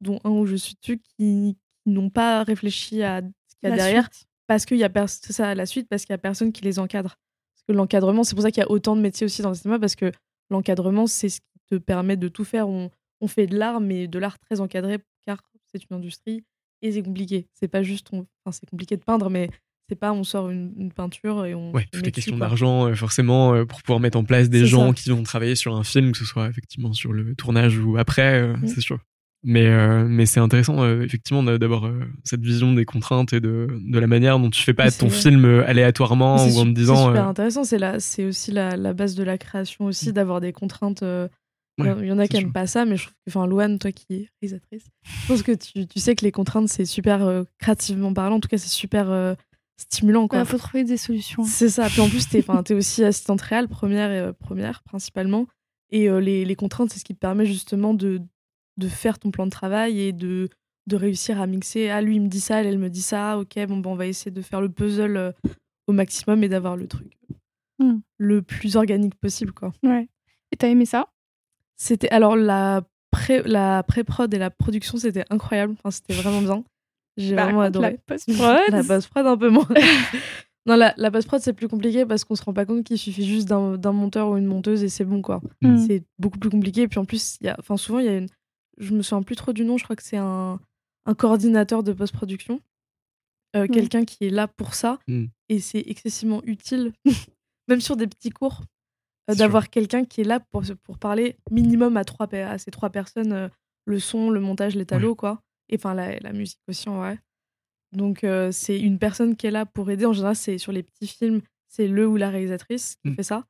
dont un où je suis dessus, qui, qui n'ont pas réfléchi à ce qu'il y a
La
derrière
suite.
parce qu'il y a ça à la suite parce qu'il y a personne qui les encadre. Parce que l'encadrement, c'est pour ça qu'il y a autant de métiers aussi dans le cinéma parce que l'encadrement, c'est ce qui te permet de tout faire. On, on fait de l'art, mais de l'art très encadré car c'est une industrie et c'est compliqué. C'est pas juste, on- enfin c'est compliqué de peindre, mais c'est pas on sort une, une peinture et on.
Ouais, toutes les questions d'argent, euh, forcément, euh, pour pouvoir mettre en place des gens
ça.
qui vont travailler sur un film, que ce soit effectivement sur le tournage ou après, euh, c'est sûr. Mais, euh, mais c'est intéressant, euh, effectivement, d'a- d'avoir euh, cette vision des contraintes et de, de la manière dont tu fais pas ton film aléatoirement ou en te disant.
C'est super intéressant. C'est aussi la, la base de la création aussi d'avoir des contraintes. Il y en-
Ouais,
il y en a qui
sûr.
aiment pas ça, mais je trouve que, enfin, Louane, toi qui es réalisatrice, je pense que tu, tu sais que les contraintes, c'est super euh, créativement parlant. En tout cas, c'est super euh, stimulant.
Il
Quoi.
faut trouver des solutions.
C'est ça. Puis en plus, t'es es aussi assistante réelle, première, et, euh, première principalement. Et euh, les, les contraintes, c'est ce qui te permet justement de, de faire ton plan de travail et de, de réussir à mixer. Ah, lui, il me dit ça, elle, elle me dit ça. Ok, bon, ben, on va essayer de faire le puzzle euh, au maximum et d'avoir le truc
Hmm.
le plus organique possible. quoi.
Ouais. Et t'as aimé ça?
C'était alors la pré la pré-prod et la production, c'était incroyable. Enfin, c'était vraiment bien. J'ai
Par
vraiment adoré.
La post-prod.
La post-prod un peu moins. (laughs) non, la, la post-prod c'est plus compliqué parce qu'on se rend pas compte qu'il suffit juste d'un d'un monteur ou une monteuse et c'est bon quoi.
Mm.
C'est beaucoup plus compliqué. Et puis en plus, il y a, enfin souvent il y a une, je me souviens plus trop du nom. Je crois que c'est un, un coordinateur de post-production, Euh,
Ouais.
quelqu'un qui est là pour ça
Mm.
et c'est excessivement utile, (laughs) même sur des petits cours, euh, d'avoir quelqu'un qui est là pour pour parler minimum à trois à ces trois personnes, euh, le son, le montage, les talos quoi, et enfin la, la musique aussi en vrai. Donc euh, c'est une personne qui est là pour aider. En général, c'est sur les petits films, c'est le ou la réalisatrice qui
Mm.
fait ça.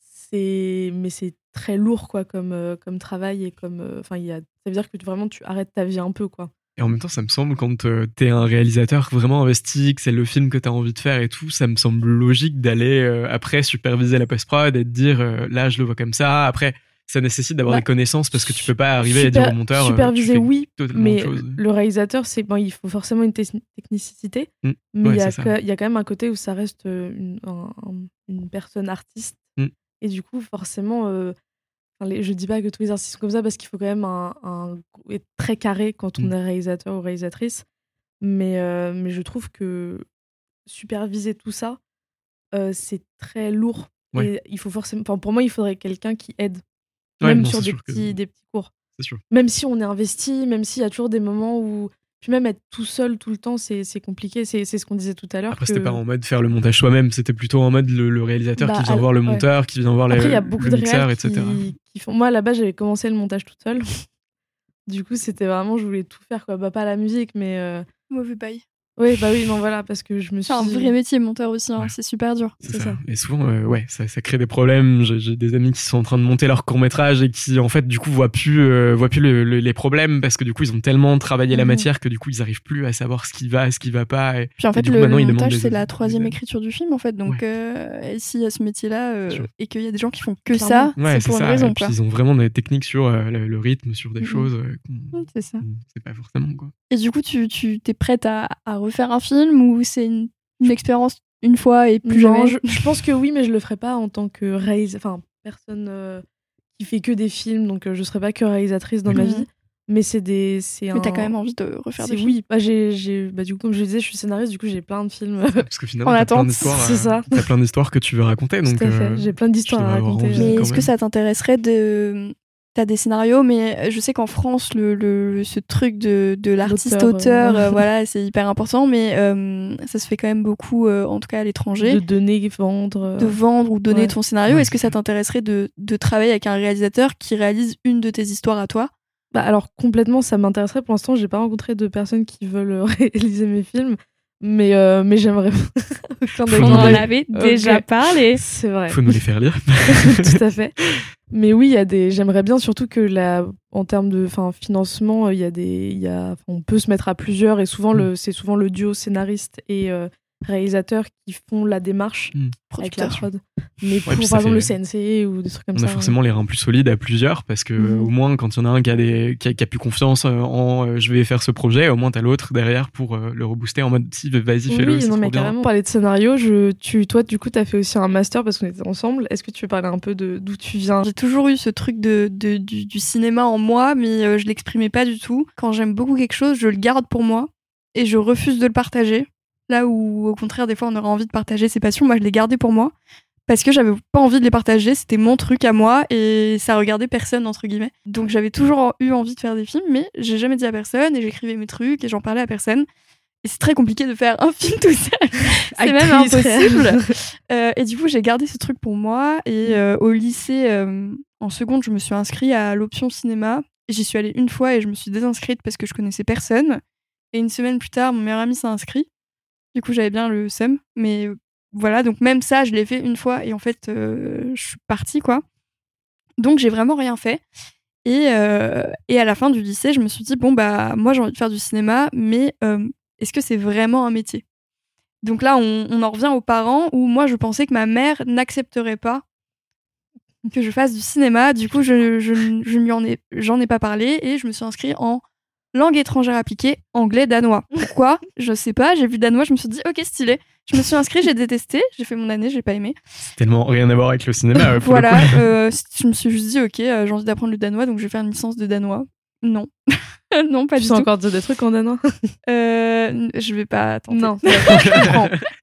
C'est mais c'est très lourd quoi comme euh, comme travail et comme euh, enfin a ça veut dire que tu- vraiment tu arrêtes ta vie un peu quoi.
Et en même temps, ça me semble, quand euh, t'es un réalisateur vraiment investi, que c'est le film que t'as envie de faire et tout, ça me semble logique d'aller euh, après superviser la post-prod et de dire euh, là, je le vois comme ça. Après, ça nécessite d'avoir
Bah,
des connaissances parce que tu peux pas arriver à dire
Super-
au monteur. euh,
superviser
fais
oui, mais le réalisateur c'est bon il faut forcément une techni- technicité,
Mm.
mais
Ouais,
il y a
c'est ça.
que- il y a quand même un côté où ça reste euh, une, un- un- une personne artiste
Mm.
et du coup forcément euh, les- je dis pas que tous les artistes sont comme ça parce qu'il faut quand même un, un- être très carré quand on
Mm.
est réalisateur ou réalisatrice mais euh, mais je trouve que superviser tout ça euh, c'est très lourd
Ouais.
et il faut forcément pour moi il faudrait quelqu'un qui aide
Ouais,
même
non,
sur des
sûr que-
petits des petits cours
C'est sûr.
même si on est investi, même s'il y a toujours des moments où. Puis même être tout seul tout le temps, c'est c'est compliqué. C'est c'est ce qu'on disait tout à l'heure.
Après,
que-
c'était pas en mode faire le montage soi-même, c'était plutôt en mode le, le réalisateur
Bah,
qui vient voir le
ouais.
monteur, qui vient voir
Après,
les,
il y a beaucoup
le
de
mixeur, etc.
qui, qui font. Moi, à la base, j'avais commencé le montage toute seule. (laughs) du coup, c'était vraiment, je voulais tout faire, quoi. Bah, pas la musique, mais. euh,
Mauvais bail.
Oui, bah oui, non, voilà, parce que je me suis.
C'est un vrai métier, monteur aussi. hein,
Ouais.
C'est super dur.
C'est
c'est
ça.
ça.
Et souvent, euh, ouais, ça, ça crée des problèmes. J'ai des amis qui sont en train de monter leur court métrage et qui, en fait, du coup, voient plus, euh, voient plus le- le- les problèmes parce que du coup, ils ont tellement travaillé la
Mhm.
matière que du coup, ils arrivent plus à savoir ce qui va, ce qui va pas. Et,
Puis en fait,
coup,
le, montage, c'est la troisième écriture du film, en fait. Donc, euh, et s'il y a ce métier-là euh, et qu'il y a des gens qui font que
Clairement.
ça,
Ouais,
c'est
c'est
pour une
ça.
raison,
et puis,
quoi.
ils ont vraiment des techniques sur euh, le, le rythme, sur des
Mhm.
choses euh,
C'est ça.
sait pas forcément, quoi.
Et du coup, tu, tu t'es prête à, à refaire un film ou c'est une, une expérience une fois et plus
Non,
jamais
je, je pense que oui, mais je le ferai pas en tant que réalisatrice. Enfin, personne euh, qui fait que des films, donc euh, je serai pas que réalisatrice dans ma
Mhm.
vie. Mais c'est des. c'est
Mais t'as
un-
quand même envie de refaire des films.
Oui, bah, j'ai, j'ai, bah, du coup, comme je le disais, je suis scénariste, du coup, j'ai plein de films.
Parce que finalement,
En
t'as plein
attente,
d'histoires.
c'est
euh,
ça.
T'as plein d'histoires que tu veux raconter. Donc,
Tout à fait.
euh,
J'ai plein d'histoires à raconter.
Mais est-ce que ça t'intéresserait de. T'as des scénarios, mais je sais qu'en France, le, le- ce truc de, de l'artiste-auteur,
euh, (laughs)
voilà, c'est hyper important, mais euh, ça se fait quand même beaucoup, euh, en tout cas à l'étranger,
De
de,
donner, vendre. euh,
vendre ou donner
ouais.
ton scénario.
Ouais,
Est-ce que ça t'intéresserait de, de travailler avec un réalisateur qui réalise une de tes histoires à toi?
Bah, alors, complètement, ça m'intéresserait. Pour l'instant, j'ai pas rencontré de personnes qui veulent (laughs) réaliser mes films. Mais, euh, mais j'aimerais. (laughs) Avec-
les-
avait
déjà
parlé.
C'est vrai.
faut nous les faire lire. (laughs)
tout à fait. (laughs) Mais oui, il y a des. J'aimerais bien surtout que la, en termes de, enfin, financement, il y a des, il y a, on peut se mettre à plusieurs et souvent le, c'est souvent le duo scénariste et euh, réalisateur qui font la démarche avec la prod. Mais pour par exemple
fait-
le CNC ou des trucs comme
On
ça.
a forcément les reins plus solides à plusieurs parce que
Mhm.
au moins quand il y en a un qui a, des, qui a, qui a plus confiance euh, en euh, je vais faire ce projet, au moins t'as l'autre derrière pour euh, le rebooster en mode si vas-y fais-le.
Oui, non, mais
bien.
carrément. Parler de scénario, je, tu, toi, du coup, t'as fait aussi un master parce qu'on était ensemble. Est-ce que tu veux parler un peu de d'où tu viens?
J'ai toujours eu ce truc de, de- du, du cinéma en moi, mais euh, je l'exprimais pas du tout. Quand j'aime beaucoup quelque chose, je le garde pour moi et je refuse de le partager. Là où, au contraire, des fois, on aurait envie de partager ses passions, moi, je les gardais pour moi parce que j'avais pas envie de les partager. C'était mon truc à moi et ça regardait personne entre guillemets. Donc j'avais toujours eu envie de faire des films, mais j'ai jamais dit à personne et j'écrivais mes trucs et j'en parlais à personne. Et c'est très compliqué de faire un (laughs) film tout seul. (laughs) C'est même impossible. (laughs) Euh, et du coup, j'ai gardé ce truc pour moi. Et euh, au lycée, euh, en seconde, je me suis inscrite à l'option cinéma. J'y suis allée une fois et je me suis désinscrite parce que je connaissais personne. Et une semaine plus tard, mon meilleur ami s'est inscrit. Du coup, j'avais bien le seum. Mais euh, voilà, donc même ça, je l'ai fait une fois. Et en fait, euh, je suis partie, quoi. Donc, j'ai vraiment rien fait. Et, euh, et à la fin du lycée, je me suis dit, bon, bah, moi, j'ai envie de faire du cinéma, mais est-ce que c'est vraiment un métier? Donc là, on, on en revient aux parents où moi, je pensais que ma mère n'accepterait pas que je fasse du cinéma. Du coup, je, je, je lui en ai, j'en ai pas parlé et je me suis inscrite en langue étrangère appliquée, anglais, danois. (laughs) Pourquoi? Je sais pas. J'ai vu danois, je me suis dit, ok, stylé. Je me suis inscrite, j'ai détesté, j'ai fait mon année, j'ai pas aimé.
C'est tellement rien à voir avec le cinéma. (laughs) pour le
voilà, euh, je me suis juste dit, ok, euh, j'ai envie d'apprendre le danois, donc je vais faire une licence de danois. Non. (laughs) non, pas
Tu
du tout.
encore dire des trucs en danois?
Euh, je vais pas tenter.
Non,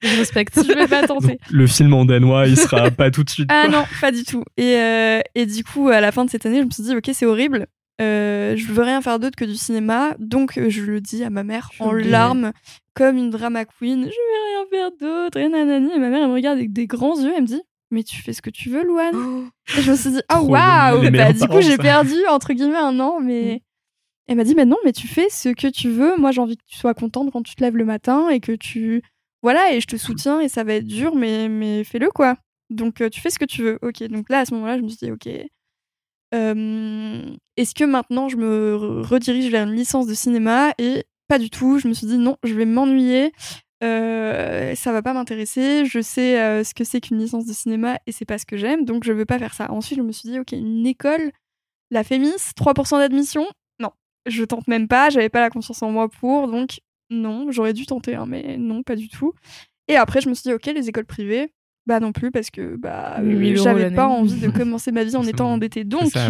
je respecte.
Je vais pas tenter.
Donc, le film en danois, il sera pas tout de suite.
Ah
quoi.
non, pas du tout. Et, euh, et du coup, à la fin de cette année, je me suis dit, ok, c'est horrible. Euh, je veux rien faire d'autre que du cinéma. Donc, euh, je le dis à ma mère
Je
en larmes, comme une drama queen. Je vais rien faire d'autre. Et nanani. Et ma mère, elle me regarde avec des grands yeux. Elle me dit, mais tu fais ce que tu veux, Louane.
Oh.
Et je me suis dit,
Trop
waouh
les
Bah, Du coup, j'ai perdu, entre guillemets, un an. Mais elle m'a dit, mais non, mais tu fais ce que tu veux. Moi, j'ai envie que tu sois contente quand tu te lèves le matin et que tu. Voilà, et je te soutiens et ça va être dur, mais, mais fais-le quoi. Donc, euh, tu fais ce que tu veux. Ok, donc là, à ce moment-là, je me suis dit, ok. Euh, Est-ce que maintenant, je me re- redirige vers une licence de cinéma Et pas du tout. Je me suis dit, non, je vais m'ennuyer. Euh, ça va pas m'intéresser. Je sais euh, ce que c'est qu'une licence de cinéma et c'est pas ce que j'aime, donc je veux pas faire ça. Ensuite, je me suis dit, ok, une école, la Fémis, 3% d'admission, non, je tente même pas. J'avais pas la confiance en moi pour, donc non, j'aurais dû tenter, hein, mais non, pas du tout. Et après, je me suis dit, ok, les écoles privées, bah non plus, parce que bah,
8000
euh, j'avais pas envie de commencer ma vie en étant endettée. Donc,
ça,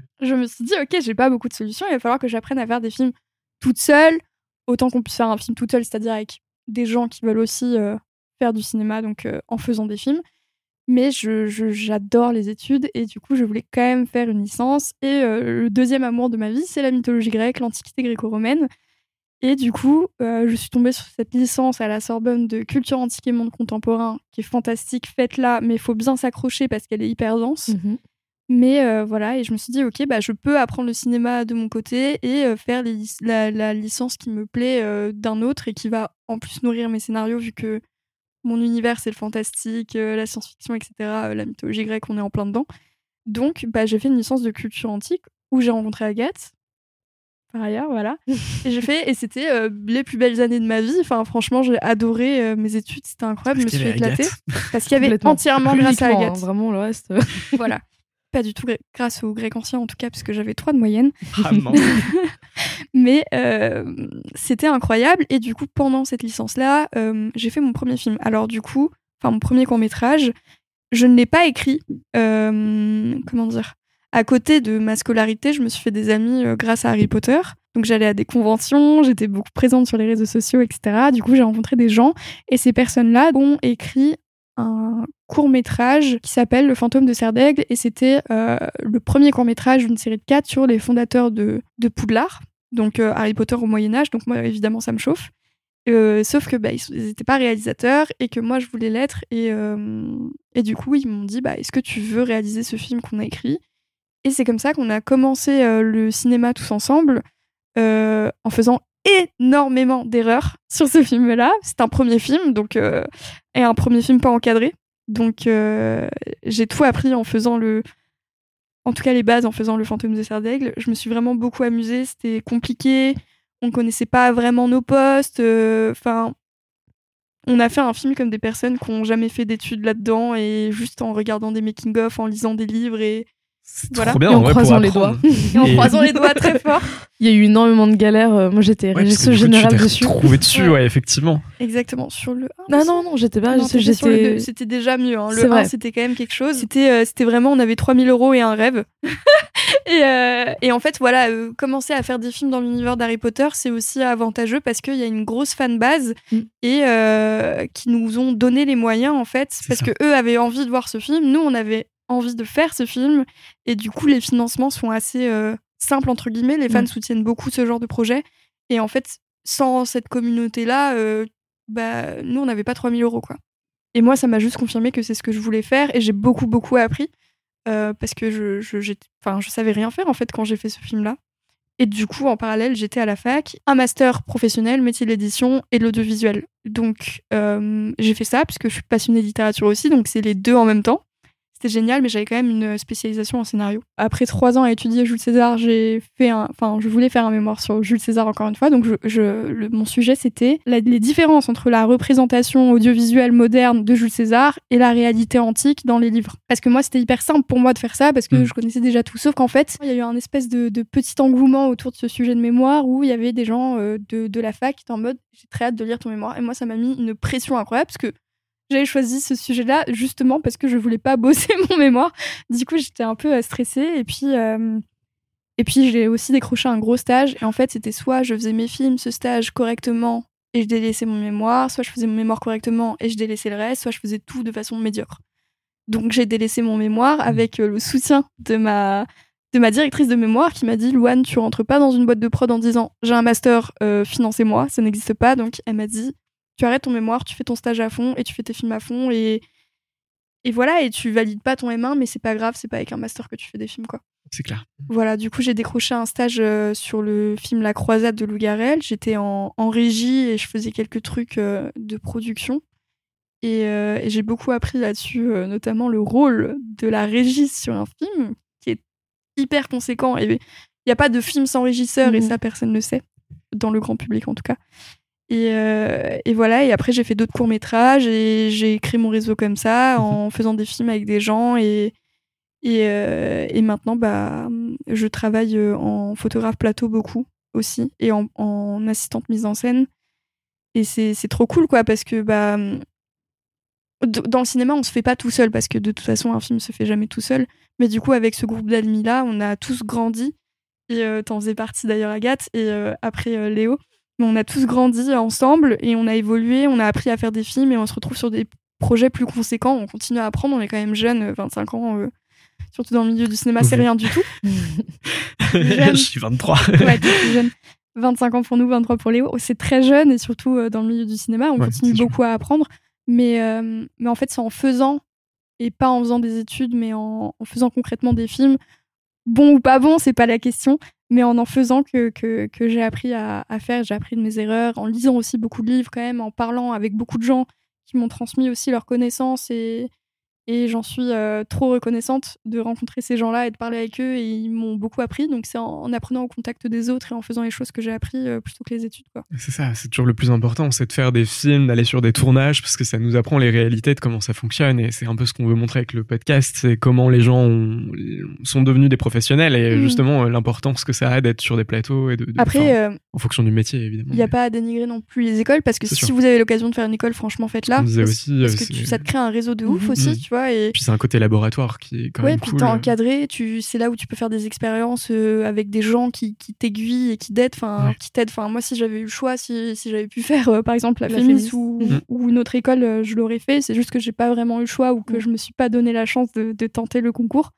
(laughs)
je me suis dit, ok, j'ai pas beaucoup de solutions, il va falloir que j'apprenne à faire des films toute seule, autant qu'on puisse faire un film toute seule, c'est-à-dire avec des gens qui veulent aussi euh, faire du cinéma, donc euh, en faisant des films. Mais je, je- j'adore les études et du coup, je voulais quand même faire une licence. Et euh, le deuxième amour de ma vie, c'est la mythologie grecque, l'antiquité gréco-romaine. Et du coup, euh, je suis tombée sur cette licence à la Sorbonne de culture antique et monde contemporain, qui est fantastique, faite là, mais il faut bien s'accrocher parce qu'elle est hyper dense.
Mhm.
Mais euh, voilà, et je me suis dit, ok, bah, je peux apprendre le cinéma de mon côté et euh, faire les la, la licence qui me plaît euh, d'un autre et qui va en plus nourrir mes scénarios, vu que mon univers, c'est le fantastique, la science-fiction, etc., la mythologie grecque, on est en plein dedans. Donc, bah, j'ai fait une licence de culture antique où j'ai rencontré Agathe. Par ailleurs, voilà. et j'ai fait, et c'était euh, les plus belles années de ma vie. Enfin, franchement, j'ai adoré euh, mes études, c'était incroyable, je me suis éclatée.
Agathe.
Parce qu'il y avait entièrement grâce à Agathe.
hein, vraiment, le reste. (laughs)
Voilà. Pas du tout grâce au grec ancien, en tout cas, parce que j'avais 3 de moyenne.
Ah. (laughs)
Mais euh, c'était incroyable. Et du coup, pendant cette licence-là, euh, j'ai fait mon premier film. Alors, du coup, enfin, mon premier court-métrage, je ne l'ai pas écrit. euh, comment dire? À côté de ma scolarité, je me suis fait des amis euh, grâce à Harry Potter. Donc j'allais à des conventions, j'étais beaucoup présente sur les réseaux sociaux, etc. Du coup, j'ai rencontré des gens et ces personnes-là ont écrit un court métrage qui s'appelle Le fantôme de Serdaigle et c'était euh, le premier court métrage d'une série de quatre sur les fondateurs de, Poudlard, donc euh, Harry Potter au Moyen Âge. Donc moi évidemment ça me chauffe. Sauf que bah, ils n'étaient pas réalisateurs et que moi je voulais l'être et, et du coup ils m'ont dit bah, est-ce que tu veux réaliser ce film qu'on a écrit? Et c'est comme ça qu'on a commencé le cinéma tous ensemble en faisant énormément d'erreurs (laughs) sur ce film-là. C'est un premier film, donc euh, et un premier film pas encadré. Donc euh, j'ai tout appris en faisant le, en tout cas les bases en faisant le fantôme de Serdaigle. Je me suis vraiment beaucoup amusée. C'était compliqué. On connaissait pas vraiment nos postes. Euh, enfin, on a fait un film comme des personnes qui n'ont jamais fait d'études là-dedans et juste en regardant des making-of, en lisant des livres et
trop bien, en,
croisant les doigts. (laughs)
Et en croisant les doigts très (laughs) fort.
Il y a eu énormément de galères. Euh, moi, j'étais
ouais,
général dessus.
Trouvé dessus, ouais. effectivement.
Exactement. Sur le 1.
Non, non, non, j'étais pas.
J'étais. C'était déjà mieux. Hein. Le 1, c'était quand même quelque chose. C'était, euh, c'était vraiment, on avait 3000 euros et un rêve. (laughs) et, euh, et, en fait, voilà, commencer à faire des films dans l'univers d'Harry Potter, c'est aussi avantageux parce qu'il y a une grosse fan base mm. et qui nous ont donné les moyens, en fait, parce que eux avaient envie de voir ce film. Nous, on avait envie de faire ce film. Et du coup, les financements sont assez euh, simples, entre guillemets. Les fans soutiennent beaucoup ce genre de projet. Et en fait, sans cette communauté-là, euh, bah, nous, on n'avait pas 3000 euros. Quoi. Et moi, ça m'a juste confirmé que c'est ce que je voulais faire. Et j'ai beaucoup, beaucoup appris. Euh, parce que je, je, je savais rien faire, en fait, quand j'ai fait ce film-là. Et du coup, en parallèle, j'étais à la fac, un master professionnel, métier de l'édition et de l'audiovisuel. Donc, j'ai fait ça, puisque je suis passionnée de littérature aussi, donc c'est les deux en même temps. C'était génial, mais j'avais quand même une spécialisation en scénario. Après trois ans à étudier Jules César, j'ai fait un, enfin, je voulais faire un mémoire sur Jules César encore une fois. Donc, je, mon sujet c'était les différences entre la représentation audiovisuelle moderne de Jules César et la réalité antique dans les livres. Parce que moi, c'était hyper simple pour moi de faire ça parce que mm. je connaissais déjà tout. Sauf qu'en fait, il y a eu un espèce de, petit engouement autour de ce sujet de mémoire où il y avait des gens euh, de, de la fac qui étaient en mode j'ai très hâte de lire ton mémoire. Et moi, ça m'a mis une pression incroyable parce que j'avais choisi ce sujet-là justement parce que je voulais pas (laughs) bosser mon mémoire. Du coup, j'étais un peu euh, stressée et puis euh, et puis j'ai aussi décroché un gros stage et en fait, c'était soit je faisais mes films, ce stage correctement et je délaissais mon mémoire, soit je faisais mon mémoire correctement et je délaissais le reste, soit je faisais tout de façon médiocre. Donc j'ai délaissé mon mémoire mmh. avec euh, le soutien de ma de ma directrice de mémoire qui m'a dit Louane, tu rentres pas dans une boîte de prod en disant j'ai un master, financez-moi, ça n'existe pas. Donc elle m'a dit tu arrêtes ton mémoire, tu fais ton stage à fond et tu fais tes films à fond et et voilà et tu valides pas ton M1 mais c'est pas grave, c'est pas avec un master que tu fais des films quoi.
C'est clair.
Voilà, du coup j'ai décroché un stage euh, sur le film La Croisade de Lou Garrel. J'étais en, régie et je faisais quelques trucs euh, de production. Euh, et, j'ai beaucoup appris là-dessus, notamment le rôle de la régie sur un film qui est hyper conséquent. Il n'y a pas de film sans régisseur et mmh. ça personne ne sait, dans le grand public en tout cas. Euh, et, voilà, et après j'ai fait d'autres courts-métrages et j'ai créé mon réseau comme ça mhm. en faisant des films avec des gens et, et, euh, et maintenant bah, je travaille euh, en photographe plateau beaucoup aussi et en, en assistante mise en scène. Et c'est trop cool quoi parce que bah, dans le cinéma on se fait pas tout seul parce que de toute façon un film se fait jamais tout seul. Mais du coup avec ce groupe d'amis là on a tous grandi et t'en faisais partie d'ailleurs Agathe et après Léo on a tous grandi ensemble et on a évolué, on a appris à faire des films et on se retrouve sur des projets plus conséquents. On continue à apprendre, on est quand même jeune, 25 ans, euh, surtout dans le milieu du cinéma, c'est rien du tout. (laughs)
Je suis 23.
ouais, jeune. 25 ans pour nous, 23 pour Léo. C'est très jeune et surtout euh, dans le milieu du cinéma, on continue beaucoup à apprendre. Mais, euh, mais en fait, c'est en faisant et pas en faisant des études, mais en, en faisant concrètement des films. Bon ou pas bon, c'est pas la question mais en en faisant que, j'ai appris à, à faire, j'ai appris de mes erreurs, en lisant aussi beaucoup de livres quand même, en parlant avec beaucoup de gens qui m'ont transmis aussi leurs connaissances et, et j'en suis euh, trop reconnaissante de rencontrer ces gens-là et de parler avec eux. Et ils m'ont beaucoup appris. Donc, c'est en, apprenant au contact des autres et en faisant les choses que j'ai appris euh, plutôt que les études.
C'est ça, c'est toujours le plus important c'est de faire des films, d'aller sur des tournages parce que ça nous apprend les réalités de comment ça fonctionne. Et c'est un peu ce qu'on veut montrer avec le podcast c'est comment les gens sont devenus des professionnels et mmh. justement euh, l'importance que ça a d'être sur des plateaux et de.
Après,
en fonction du métier, évidemment.
Il n'y a pas à dénigrer non plus les écoles parce que si vous avez l'occasion de faire une école, franchement, faites-la. Parce,
aussi,
parce que ça te crée un réseau de ouf mmh, aussi, mmh. tu vois vois. Et
Puis c'est un côté laboratoire qui est quand
ouais,
même
puis
cool.
t'es encadré, tu, c'est là où tu peux faire des expériences euh, avec des gens qui, qui t'aiguillent et qui t'aident. Enfin,
Ouais.
qui t'aident. Enfin, moi, si j'avais eu le choix, si, si j'avais pu faire, euh, par exemple, la,
La
Fémis ou,
Mm.
ou une autre école, euh, je l'aurais fait. C'est juste que j'ai pas vraiment eu le choix ou que
Mm.
je me suis pas donné la chance de, de tenter le concours.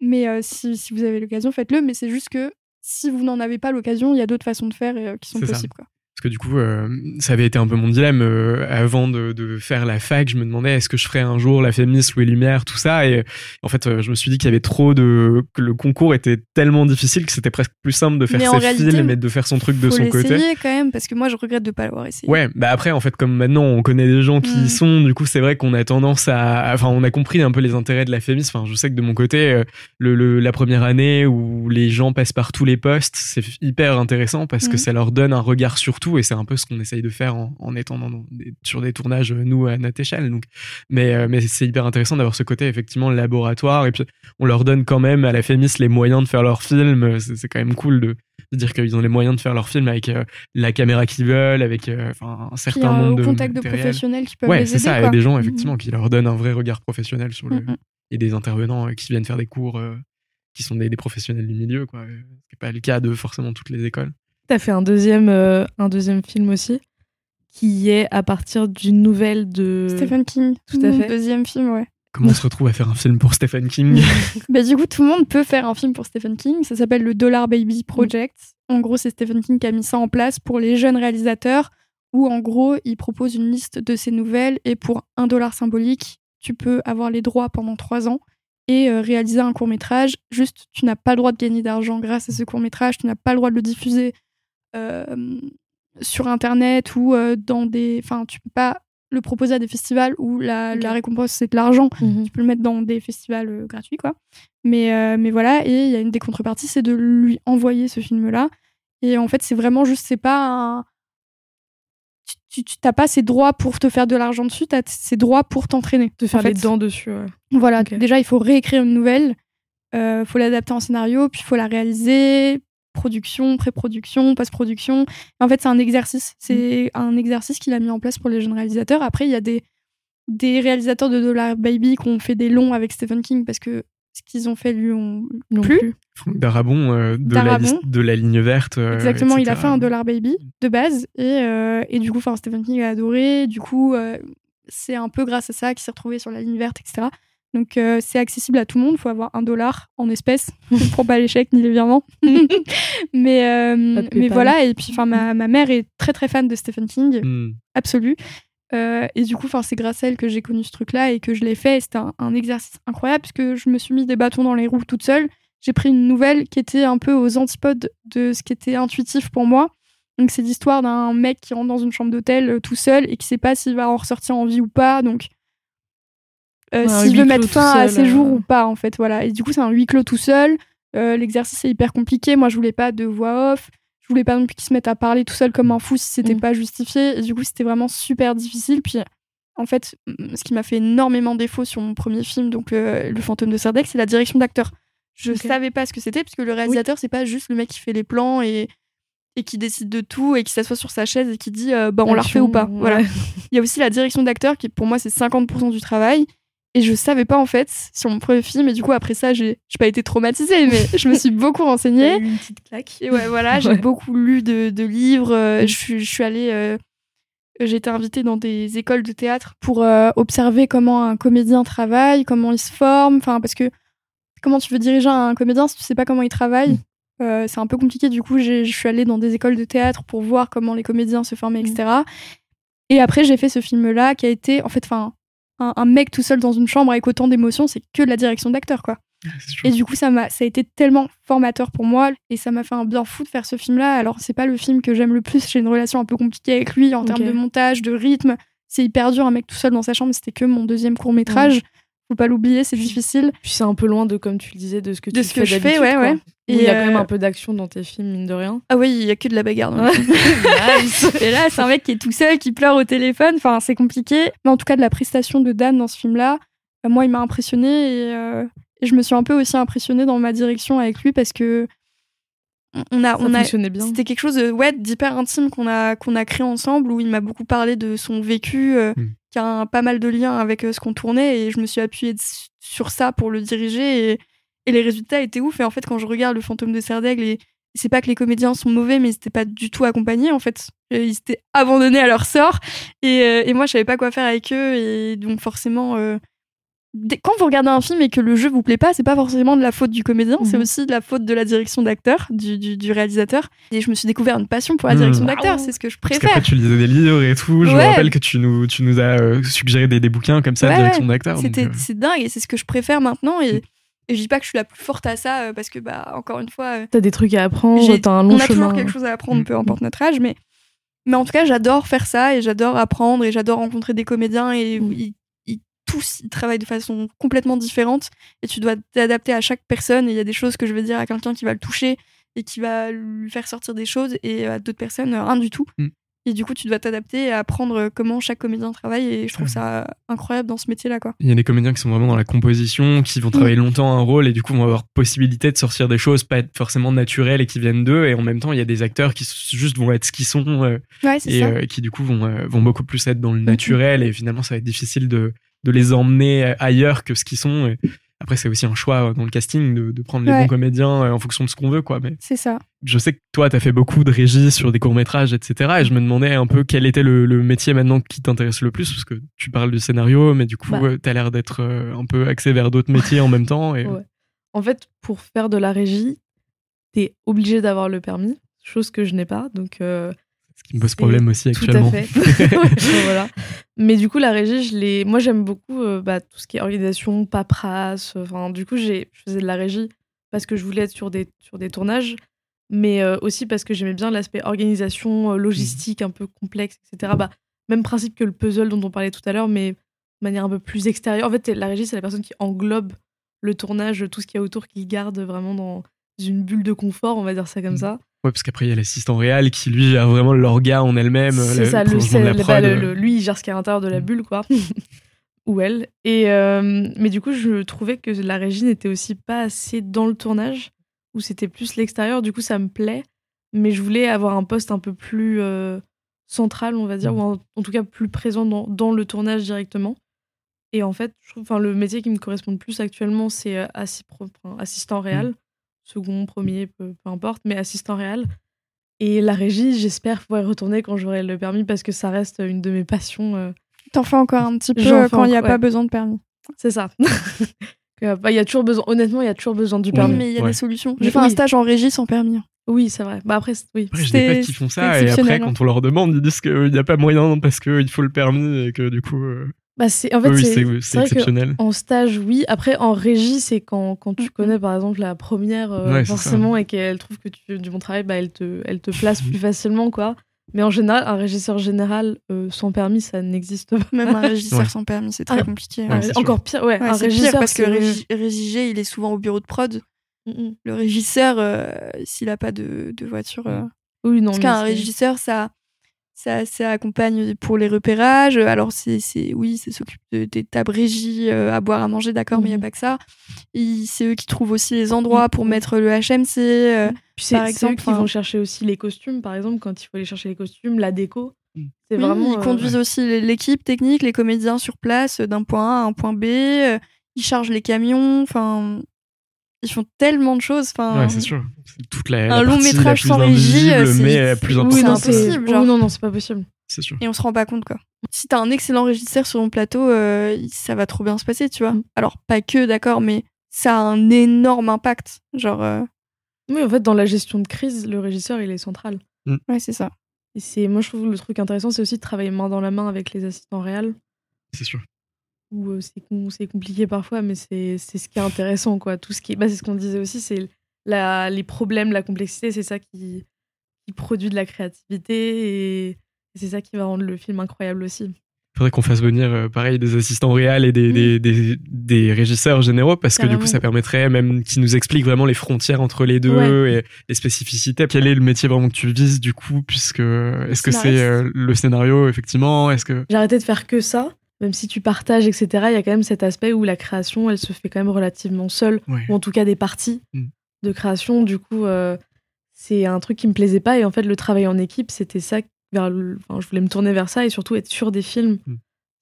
Mais euh, si, si vous avez l'occasion, faites-le. Mais c'est juste que si vous n'en avez pas l'occasion, il y a d'autres façons de faire et, euh, qui sont
C'est ça.
possibles. Quoi.
Parce que du coup, euh, ça avait été un peu mon dilemme euh, avant de, de faire la fac. Je me demandais est-ce que je ferais un jour la féministe ou les lumières, tout ça. Et en fait, euh, je me suis dit qu'il y avait trop de que le concours était tellement difficile que c'était presque plus simple de faire
Mais
ses
réalité,
films et de faire son truc de son côté.
quand même parce que moi, je regrette de pas l'avoir essayé.
Ouais, bah après en fait comme maintenant on connaît des gens qui
Mm.
y sont, du coup c'est vrai qu'on a tendance à, enfin on a compris un peu les intérêts de la fémis. Enfin je sais que de mon côté le, le- la première année où les gens passent par tous les postes, c'est hyper intéressant parce que
Mm.
ça leur donne un regard sur tout et c'est un peu ce qu'on essaye de faire en, en étant dans sur des tournages euh, nous à notre échelle. Donc, mais euh, mais c'est hyper intéressant d'avoir ce côté effectivement laboratoire et puis on leur donne quand même à la fémis les moyens de faire leur film. C'est c'est quand même cool de de dire qu'ils ont les moyens de faire leur film avec euh, la caméra qu'ils veulent, avec euh, enfin, un certain
euh,
nombre de
contact de professionnels qui peuvent
Ouais,
les
c'est
aider.
ça,
quoi.
et des gens
Mhm.
effectivement qui leur donnent un vrai regard professionnel sur le
Mhm.
et des intervenants euh, qui viennent faire des cours euh, qui sont des, des professionnels du milieu, quoi. euh, Ce n'est pas le cas de forcément toutes les écoles.
T'as fait un deuxième, euh, un deuxième film aussi, qui est à partir d'une nouvelle de.
Stephen King.
Tout à
Mon
fait.
Deuxième film, ouais.
Comment on se retrouve à faire un film pour Stephen King (laughs) (laughs)
Bah, du coup, tout le monde peut faire un film pour Stephen King. Ça s'appelle le Dollar Baby Project. En gros, c'est Stephen King qui a mis ça en place pour les jeunes réalisateurs, où en gros, il propose une liste de ses nouvelles et pour un dollar symbolique, tu peux avoir les droits pendant trois ans et euh, réaliser un court métrage. Juste, tu n'as pas le droit de gagner d'argent grâce à ce court métrage. Tu n'as pas le droit de le diffuser sur Internet ou dans des. Enfin, tu peux pas le proposer à des festivals où la, la récompense c'est de l'argent
Mhm.
tu peux le mettre dans des festivals euh, gratuits, quoi. Mais, euh, mais voilà, et il y a une des contreparties, c'est de lui envoyer ce film-là. Et en fait, c'est vraiment juste, c'est pas un. Tu tu- t'as pas ces droits pour te faire de l'argent dessus, t'as ces droits pour t'entraîner.
De faire
en fait.
les dents dessus. ouais.
Voilà, déjà, il faut réécrire une nouvelle, euh, faut l'adapter en scénario, puis il faut la réaliser, production, pré-production, post-production. En fait, c'est un exercice. C'est un exercice qu'il a mis en place pour les jeunes réalisateurs. Après, il y a des, des réalisateurs de Dollar Baby qui ont fait des longs avec Stephen King parce que ce qu'ils ont fait lui ont
Non
Plus.
plus.
Franck Darabon euh, de, la
Darabon.
de la ligne verte. euh,
Exactement, il a fait un Dollar Baby de base et, euh, et du coup, enfin, Stephen King a adoré. Du coup, euh, c'est un peu grâce à ça qu'il s'est retrouvé sur la ligne verte, etc. Donc, euh, c'est accessible à tout le monde. Il faut avoir un dollar en espèces. On ne prend pas les chèques ni les virements. (laughs) mais euh, mais voilà. Et puis, enfin, ma, ma mère est très très fan de Stephen King,
Hmm.
absolue. Euh, et du coup, enfin, c'est grâce à elle que j'ai connu ce truc-là et que je l'ai fait. C'était un, un exercice incroyable parce que je me suis mis des bâtons dans les roues toute seule. J'ai pris une nouvelle qui était un peu aux antipodes de ce qui était intuitif pour moi. Donc, c'est l'histoire d'un mec qui rentre dans une chambre d'hôtel tout seul et qui sait pas s'il va en ressortir en vie ou pas. Donc, euh, s'il veut mettre fin à ses jours
euh.
ou pas, en fait. Voilà. Et du coup, c'est un huis clos tout seul. Euh, L'exercice est hyper compliqué. Moi, je voulais pas de voix off. Je voulais pas non plus qu'il se mette à parler tout seul comme un fou si c'était
Mm.
pas justifié. Et du coup, c'était vraiment super difficile. Puis, en fait, mm, ce qui m'a fait énormément défaut sur mon premier film, donc euh, Le fantôme de Sardec, c'est la direction d'acteur. Je
Ok.
savais pas ce que c'était, parce que le réalisateur, c'est pas juste le mec qui fait les plans et, et qui décide de tout et qui s'assoit sur sa chaise et qui dit euh, bah, on la refait ou pas.
ouais.
Voilà. Il y a aussi la direction d'acteur qui, pour moi, c'est 50% du travail. Et je savais pas, en fait, sur mon premier film. Et du coup, après ça, j'ai pas été traumatisée, mais je me suis beaucoup renseignée.
une petite claque.
Et ouais, voilà, j'ai beaucoup lu de, de livres. euh,
Mm.
je, suis- je suis allée. euh, j'ai été invitée dans des écoles de théâtre pour euh, observer comment un comédien travaille, comment il se forme. Enfin, parce que comment tu veux diriger un comédien si tu sais pas comment il travaille? Euh, C'est un peu compliqué. Du coup, je suis allée dans des écoles de théâtre pour voir comment les comédiens se formaient, etc. Et après, j'ai fait ce film-là qui a été, en fait, enfin, un, un mec tout seul dans une chambre avec autant d'émotions, c'est que de la direction d'acteur, quoi. Et du coup, ça m'a, ça a été tellement formateur pour moi et ça m'a fait un bien fou de faire ce film-là. Alors, c'est pas le film que j'aime le plus. J'ai une relation un peu compliquée avec lui en termes de montage, de rythme. C'est hyper dur, un mec tout seul dans sa chambre. C'était que mon deuxième court métrage. Faut pas l'oublier, c'est difficile.
Puis c'est un peu loin de, comme tu le disais, de ce que
De
tu
ce que
fais
je fais,
d'habitude,
ouais,
quoi.
ouais.
Il y a quand même
euh,
un peu d'action dans tes films, mine de rien.
Ah oui, il y a que de la bagarre. dans. (laughs) Et là, c'est un mec qui est tout seul, qui pleure au téléphone. Enfin, c'est compliqué. Mais en tout cas, de la prestation de Dan dans ce film-là, euh, moi, il m'a impressionné et, euh, et je me suis un peu aussi impressionnée dans ma direction avec lui parce que on a,
Ça
on a,
fonctionnait bien.
c'était quelque chose de, ouais, d'hyper intime qu'on a, qu'on a créé ensemble où il m'a beaucoup parlé de son vécu. euh,
Mm.
Qui a pas mal de liens avec ce qu'on tournait et je me suis appuyée sur ça pour le diriger et, les résultats étaient ouf. Et en fait, quand je regarde le fantôme de Serdaigle, et c'est pas que les comédiens sont mauvais, mais ils n'étaient pas du tout accompagnés en fait. Ils étaient abandonnés à leur sort et, et moi je savais pas quoi faire avec eux et donc forcément quand vous regardez un film et que le jeu vous plaît pas, c'est pas forcément de la faute du comédien, c'est mhm. aussi de la faute de la direction d'acteur, du, du, réalisateur. Et je me suis découvert une passion pour la direction mhm. d'acteur, c'est ce que je préfère.
Parce tu lisais des livres et tout. Je me rappelle que tu nous, tu nous as euh, suggéré des, des, bouquins comme ça, de direction d'acteur.
C'était, euh. C'est dingue et c'est ce que je préfère maintenant. Et, et je dis pas que je suis la plus forte à ça euh, parce que, bah, encore une fois.
T'as des trucs à apprendre, t'as un long
On
a
toujours quelque chose à apprendre, peu importe notre âge, mais. Mais en tout cas, j'adore faire ça et j'adore apprendre et j'adore rencontrer des comédiens et mm tous ils travaillent de façon complètement différente et tu dois t'adapter à chaque personne. Et il y a des choses que je vais dire à quelqu'un qui va le toucher et qui va lui faire sortir des choses et à d'autres personnes rien du tout. Mm. et du coup tu dois t'adapter et apprendre comment chaque comédien travaille et je trouve ça incroyable dans ce métier là quoi.
Il y a des comédiens qui sont vraiment dans la composition qui vont travailler mm. longtemps un rôle et du coup vont avoir possibilité de sortir des choses pas forcément naturelles et qui viennent d'eux. Et en même temps il y a des acteurs qui juste vont être ce qu'ils sont euh, et euh, qui du coup vont, euh, vont beaucoup plus être dans le mm, naturel. Et finalement ça va être difficile de de les emmener ailleurs que ce qu'ils sont. après, c'est aussi un choix dans le casting de, prendre les bons comédiens euh, en fonction de ce qu'on veut, quoi. Mais
c'est ça.
Je sais que toi, tu as fait beaucoup de régie sur des courts-métrages, etc. Et je me demandais un peu quel était le, métier maintenant qui t'intéresse le plus, parce que tu parles du scénario, mais du coup, bah. tu as l'air d'être euh, un peu axé vers d'autres métiers en même temps. Et...
En fait, pour faire de la régie, tu es obligé d'avoir le permis, chose que je n'ai pas. Donc, euh,
ce qui me pose problème aussi actuellement.
Tout à fait. (laughs) (laughs) voilà. Mais du coup, la régie, je l'ai. Moi, j'aime beaucoup euh, bah, tout ce qui est organisation, paperasse. Enfin, du coup, j'ai... je faisais de la régie parce que je voulais être sur des, sur des tournages, mais euh, aussi parce que j'aimais bien l'aspect organisation, euh, logistique un peu complexe, etc. Bah, même principe que le puzzle dont on parlait tout à l'heure, mais de manière un peu plus extérieure. En fait, la régie, c'est la personne qui englobe le tournage, tout ce qu'il y a autour, qui garde vraiment dans une bulle de confort, on va dire ça comme mmh. ça.
Ouais, parce qu'après, il y a l'assistant réel qui, lui, a vraiment l'orga en elle-même.
C'est ça, le, le, lui, il gère ce qu'il y a à l'intérieur de la mm. bulle, quoi. (laughs) Ou elle. Et, euh, mais du coup, je trouvais que la régie n'était aussi pas assez dans le tournage, où c'était plus l'extérieur. Du coup, ça me plaît. Mais je voulais avoir un poste un peu plus euh, central, on va dire, ou en, tout cas plus présent dans, dans, le tournage directement. Et en fait, je trouve, le métier qui me correspond le plus actuellement, c'est euh, assistant réel. Mm second, premier, peu, importe, mais assistant réel. Et la régie, j'espère pouvoir y retourner quand j'aurai le permis parce que ça reste une de mes passions. Euh.
T'en fais encore un petit peu quand il n'y a pas besoin de permis.
C'est ça. (laughs) Il y a toujours besoin, honnêtement, il y a toujours besoin du permis.
mais il y a des solutions. J'ai fait un stage en régie sans permis.
Oui, c'est vrai. Bah après, oui.
Après, je des potes qui font ça et après, quand on leur demande, ils disent qu'il n'y a pas moyen parce qu'il faut le permis et que du coup. Euh,
bah c'est en fait c'est exceptionnel. En stage, oui. Après, en régie, c'est quand, quand tu connais par exemple la première euh, forcément et qu'elle trouve que tu fais du bon travail, bah elle te elle te place plus facilement quoi. Mais en général, un régisseur général euh, sans permis, ça n'existe pas.
Même un (laughs) régisseur sans permis, c'est très ah, compliqué.
encore pire, ouais. un
régisseur parce que le régiger, il est souvent au bureau de prod. Le régisseur, euh, s'il a pas de, de voiture.
Oui, non.
Parce qu'un régisseur, ça ça, ça accompagne pour les repérages. Alors, c'est, oui, ça s'occupe de, des tables régies euh, à boire, à manger, d'accord, mais il n'y a mhm. pas que ça. C'est eux qui trouvent aussi les endroits pour mettre le HMC. Euh,
c'est, par exemple, eux qui vont chercher aussi les costumes, par exemple, quand il faut aller chercher les costumes, la déco.
Mm. C'est vraiment. Ils euh, conduisent aussi l'équipe technique, les comédiens sur place, d'un point A à un point B. ils chargent les camions. Enfin, ils font tellement de choses. Enfin,
ouais, c'est sûr. Toute la, un long métrage sans régie, euh, mais plus
oui, non, impossible.
Genre. non, non, c'est pas possible.
C'est sûr.
Et on se rend pas compte, quoi. Si t'as un excellent régisseur sur ton plateau, euh, ça va trop bien se passer, tu vois. Mm. Alors, pas que, d'accord, mais ça a un énorme impact. Genre. Euh,
oui, en fait, dans la gestion de crise, le régisseur, il est central.
Mm. Ouais, c'est ça.
Et c'est, moi, je trouve le truc intéressant, c'est aussi de travailler main dans la main avec les assistants réels.
C'est sûr
où euh, c'est compliqué parfois, mais c'est ce qui est intéressant, quoi. Tout ce qui, bah, c'est ce qu'on disait aussi, c'est les problèmes, la complexité, c'est ça qui, qui, produit de la créativité et, c'est ça qui va rendre le film incroyable aussi.
Il faudrait qu'on fasse venir, euh, pareil, des assistants réels et des, des, des, des, régisseurs généraux, parce que du coup, ça permettrait même qu'ils nous expliquent vraiment les frontières entre les deux et les spécificités. Quel est le métier vraiment que tu vises, du coup, puisque est-ce que c'est euh, le scénario, effectivement? Est-ce que
j'ai arrêté de faire que ça même si tu partages, etc., il y a quand même cet aspect où la création, elle se fait quand même relativement seule, ou en tout cas des parties mm. de création. Du coup, euh, c'est un truc qui me plaisait pas. Et en fait, le travail en équipe, c'était ça. Vers je voulais me tourner vers ça et surtout être sur des films. Mm.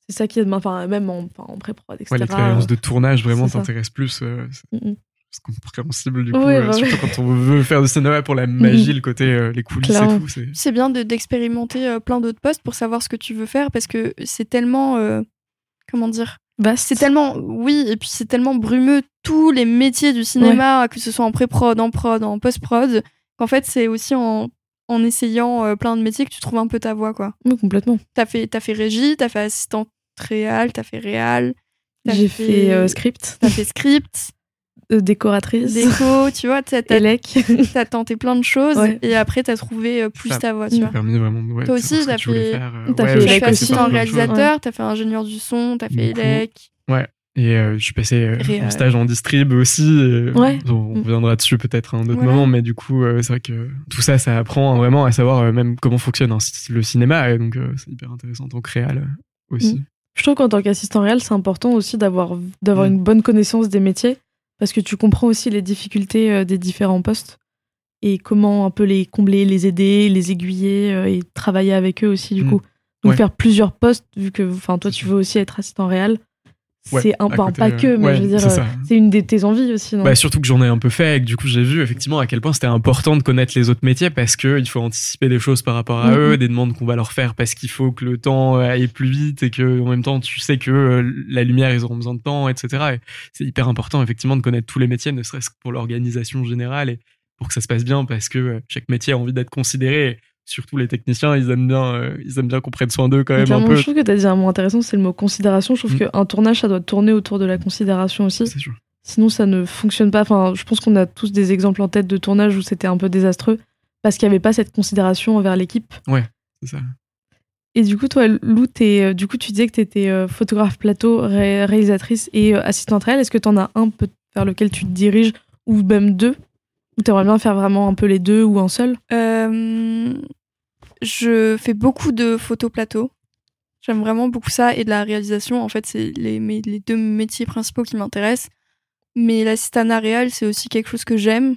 C'est ça qui est enfin, même en, pré-prod, etc.
Ouais, l'expérience de tournage vraiment t'intéresse plus. euh, c'est
Mm.
c'est compréhensible du coup,
Ouais,
euh,
bah
surtout quand on veut faire du cinéma pour la magie, le côté euh, les coulisses
Clairement.
et tout. c'est-
bien de- d'expérimenter euh, plein d'autres postes pour savoir ce que tu veux faire parce que c'est tellement. euh, comment dire
Vaste.
C'est tellement. Oui, et puis c'est tellement brumeux tous les métiers du cinéma, que ce soit en pré-prod, en prod, en post-prod, qu'en fait, c'est aussi en, en essayant euh, plein de métiers que tu trouves un peu ta voie, quoi.
Oui, complètement.
T'as fait, t'as fait régie, t'as fait assistante réal, t'as fait réal.
J'ai fait euh, script,
T'as fait script,
euh, décoratrice,
déco, tu vois, t'as, (laughs) t'as, tenté plein de choses
Ouais.
et après t'as trouvé euh, plus
Ça-
ta voie, tu
Ça
vois.
a permis vraiment de ouais,
Toi aussi, t'as fait-
faire. euh,
t'as
ouais,
fait
assistant réalisateur, t'as fait ingénieur du son, t'as fait élec.
Et euh, je suis passé euh, en stage en distrib aussi. et,
Ouais.
On, on
Mm.
reviendra dessus peut-être à un autre
Voilà.
moment, mais du coup, euh, c'est vrai que tout ça, ça apprend vraiment à savoir euh, même comment fonctionne le cinéma. Et donc, euh, c'est hyper intéressant en tant que réal aussi.
Mm. Je trouve qu'en tant qu'assistant réel, c'est important aussi d'avoir d'avoir
Mm.
une bonne connaissance des métiers parce que tu comprends aussi les difficultés euh, des différents postes et comment un peu les combler, les aider, les aiguiller euh, et travailler avec eux aussi du
Mm.
coup. Donc
Ouais.
faire plusieurs postes vu que enfin toi tu veux aussi être assistant réel.
Ouais,
c'est un pas
euh,
que mais
ouais,
je veux dire
c'est
euh, c'est une de tes envies aussi non?
Bah, surtout que j'en ai un peu fait et que du coup j'ai vu effectivement à quel point c'était important de connaître les autres métiers parce que il faut anticiper des choses par rapport à
Mhm.
eux, des demandes qu'on va leur faire parce qu'il faut que le temps aille plus vite et que en même temps tu sais que euh, la lumière ils auront besoin de temps, etc. Et c'est hyper important effectivement de connaître tous les métiers, ne serait-ce que pour l'organisation générale et pour que ça se passe bien parce que euh, chaque métier a envie d'être considéré. Surtout les techniciens, ils aiment bien, euh, ils aiment bien qu'on prenne soin d'eux quand même un peu.
je trouve que tu as dit un mot intéressant, c'est le mot considération. Je trouve
Mm.
qu'un tournage, ça doit tourner autour de la considération aussi.
C'est sûr.
Sinon, ça ne fonctionne pas. Enfin, je pense qu'on a tous des exemples en tête de tournage où c'était un peu désastreux parce qu'il n'y avait pas cette considération envers l'équipe.
C'est ça.
Et du coup, toi, Lou, t'es, euh, du coup, tu disais que tu étais photographe plateau, ré- réalisatrice et euh, assistante réelle. Est-ce que tu en as un peut- vers lequel tu te diriges ou même deux Ou tu aimerais bien faire vraiment un peu les deux ou un seul?
Euh, je fais beaucoup de photos plateau. J'aime vraiment beaucoup ça et de la réalisation. En fait, c'est les, deux métiers principaux qui m'intéressent. Mais l'assistanat réel, c'est aussi quelque chose que j'aime.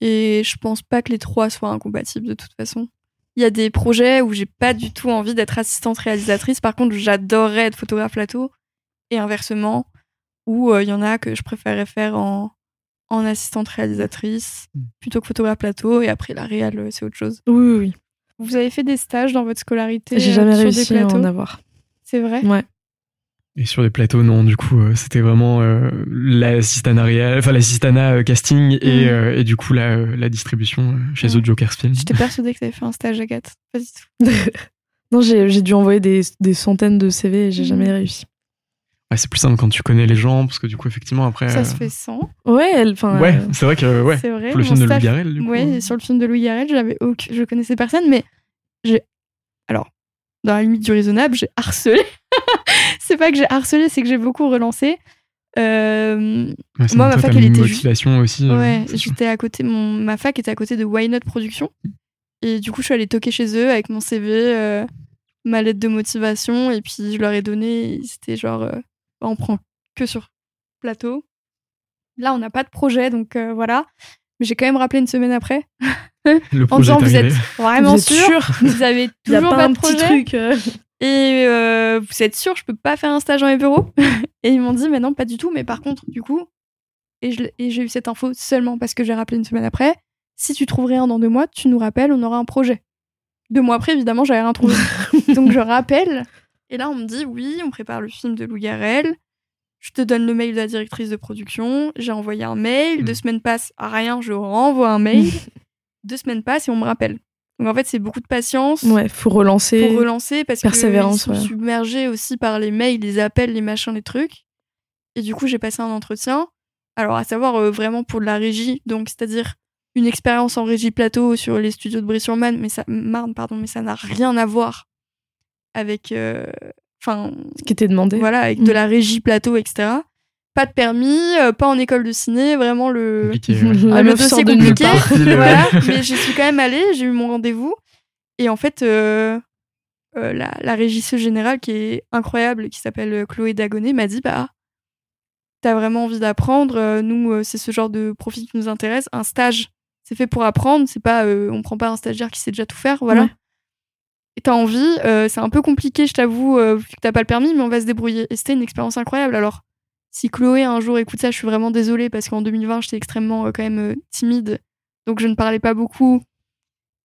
Et je pense pas que les trois soient incompatibles de toute façon. Il y a des projets où j'ai pas du tout envie d'être assistante réalisatrice. Par contre, j'adorerais être photographe plateau. Et inversement, où euh, il y en a que je préférerais faire en, en assistante réalisatrice
Mm.
plutôt que photographe plateau. Et après, la réal, euh, c'est autre chose.
Oui, oui, oui.
Vous avez fait des stages dans votre scolarité
J'ai
euh,
jamais
sur
réussi
des
à
plateaux
en avoir.
C'est vrai?
Ouais.
Et sur des plateaux, non, du coup, euh, c'était vraiment euh, l'assistana réel, enfin l'assistana euh, casting et, euh, et du coup la, la distribution chez
Ouais.
The Jokers Film.
J'étais persuadée que tu avais fait un stage, Agathe. Pas du tout. (laughs)
Non, j'ai j'ai dû envoyer des, des centaines de CV et j'ai
Mhm.
jamais réussi.
Ouais, c'est plus simple quand tu connais les gens, parce que du coup, effectivement, après.
Ça
euh,
se fait sans.
Ouais, elle, enfin.
Ouais,
euh,
c'est vrai que ouais.
C'est vrai.
Pour le film de Louis Garrel, du coup.
Ouais, sur le film de Louis Garrel, j'avais aucun... je connaissais personne, mais j'ai. Alors, dans la limite du raisonnable, j'ai harcelé. (laughs) c'est pas que j'ai harcelé, c'est que j'ai beaucoup relancé. Euh,
Ouais,
Moi, ma fac, elle était
motivation aussi. euh,
Ouais, j'étais à côté, mon, ma fac était à côté de Why Not Production. Et du coup, je suis allée toquer chez eux avec mon CV, euh, ma lettre de motivation, et puis je leur ai donné. C'était genre, on prend que sur plateau. Là, on n'a pas de projet, donc euh, voilà. Mais j'ai quand même rappelé une semaine après
Le (laughs)
en
projet
disant
est
Vous êtes vraiment
vous êtes
sûr
sûr?
Vous avez (laughs)
Il y a
toujours
pas,
de
petit
projet?
truc. euh,
Et euh, vous êtes sûr, je peux pas faire un stage en bureau (laughs) Et ils m'ont dit, mais non, pas du tout. Mais par contre, du coup, et je et j'ai eu cette info seulement parce que j'ai rappelé une semaine après. Si tu trouves rien dans deux mois, tu nous rappelles, on aura un projet. Deux mois après, évidemment, j'avais rien trouvé. Donc je rappelle. Et là, on me dit, oui, on prépare le film de Lou Garrel. Je te donne le mail de la directrice de production. J'ai envoyé un mail.
Mm.
Deux semaines passent, rien, je renvoie un mail. (laughs) Deux semaines passent et on me rappelle. Donc en fait, c'est beaucoup de patience
Ouais, faut relancer.
pour relancer parce
Persévérance,
que sont
ouais.
submergés aussi par les mails, les appels, les machins, les trucs. Et du coup, j'ai passé un entretien. Alors, à savoir euh, vraiment pour de la régie, donc c'est-à-dire une expérience en régie plateau sur les studios de Brie-sur-Marne, mais ça, Marne, pardon, mais ça n'a rien à voir avec, euh, enfin,
Ce qui était demandé.
voilà, avec
Mm.
de la régie plateau, etc. Pas de permis, euh, pas en école de ciné, vraiment le,
Compliqué, ouais. (laughs)
Ah, le dossier
de nulle
compliqué.
ouais.
voilà, (laughs) mais j'y suis quand même allée, j'ai eu mon rendez-vous. Et en fait, euh, euh, la, la régisseuse générale qui est incroyable, qui s'appelle Chloé Dagonet, m'a dit Bah, t'as vraiment envie d'apprendre. euh, nous, euh, c'est ce genre de profil qui nous intéresse. Un stage, c'est fait pour apprendre. C'est pas, euh, on prend pas un stagiaire qui sait déjà tout faire. Voilà.
Ouais.
T'as envie, euh, c'est un peu compliqué, je t'avoue, euh, vu que t'as pas le permis, mais on va se débrouiller. Et c'était une expérience incroyable. Alors, si Chloé un jour écoute ça, je suis vraiment désolée parce qu'en 2020, j'étais extrêmement euh, quand même timide, donc je ne parlais pas beaucoup.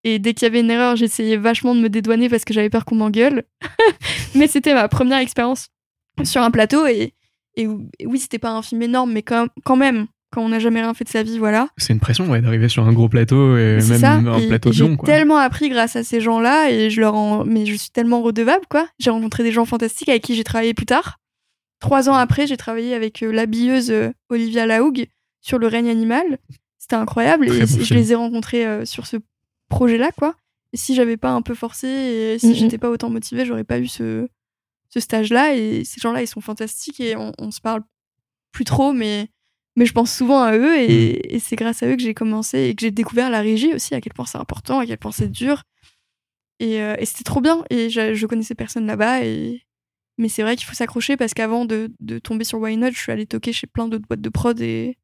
Et dès qu'il y avait une erreur, j'essayais vachement de me dédouaner parce que j'avais peur qu'on m'engueule. (laughs) mais c'était ma première expérience sur un plateau et, et, oui, c'était pas un film énorme, mais quand même, quand on n'a jamais rien fait de sa vie, voilà.
C'est une pression ouais, d'arriver sur un gros plateau et
C'est
même
ça.
un
et-
plateau de.
J'ai tellement appris grâce à ces gens-là et je leur en... mais je suis tellement redevable quoi. J'ai rencontré des gens fantastiques avec qui j'ai travaillé plus tard. Trois ans après, j'ai travaillé avec euh, l'habilleuse euh, Olivia Laoug sur le règne animal. C'était incroyable
Très
et
bon
je les ai rencontrés euh, sur ce projet-là quoi. Et si j'avais pas un peu forcé et si j'étais pas autant motivée, j'aurais pas eu ce, ce stage-là. Et ces gens-là, ils sont fantastiques et on, on se parle plus trop, mais mais je pense souvent à eux et, et c'est grâce à eux que j'ai commencé et que j'ai découvert la régie aussi, à quel point c'est important, à quel point c'est dur. Et, euh, et c'était trop bien. Et je, je connaissais personne là-bas. Et... Mais c'est vrai qu'il faut s'accrocher parce qu'avant de, de tomber sur Why Not, je suis allée toquer chez plein d'autres boîtes de prod et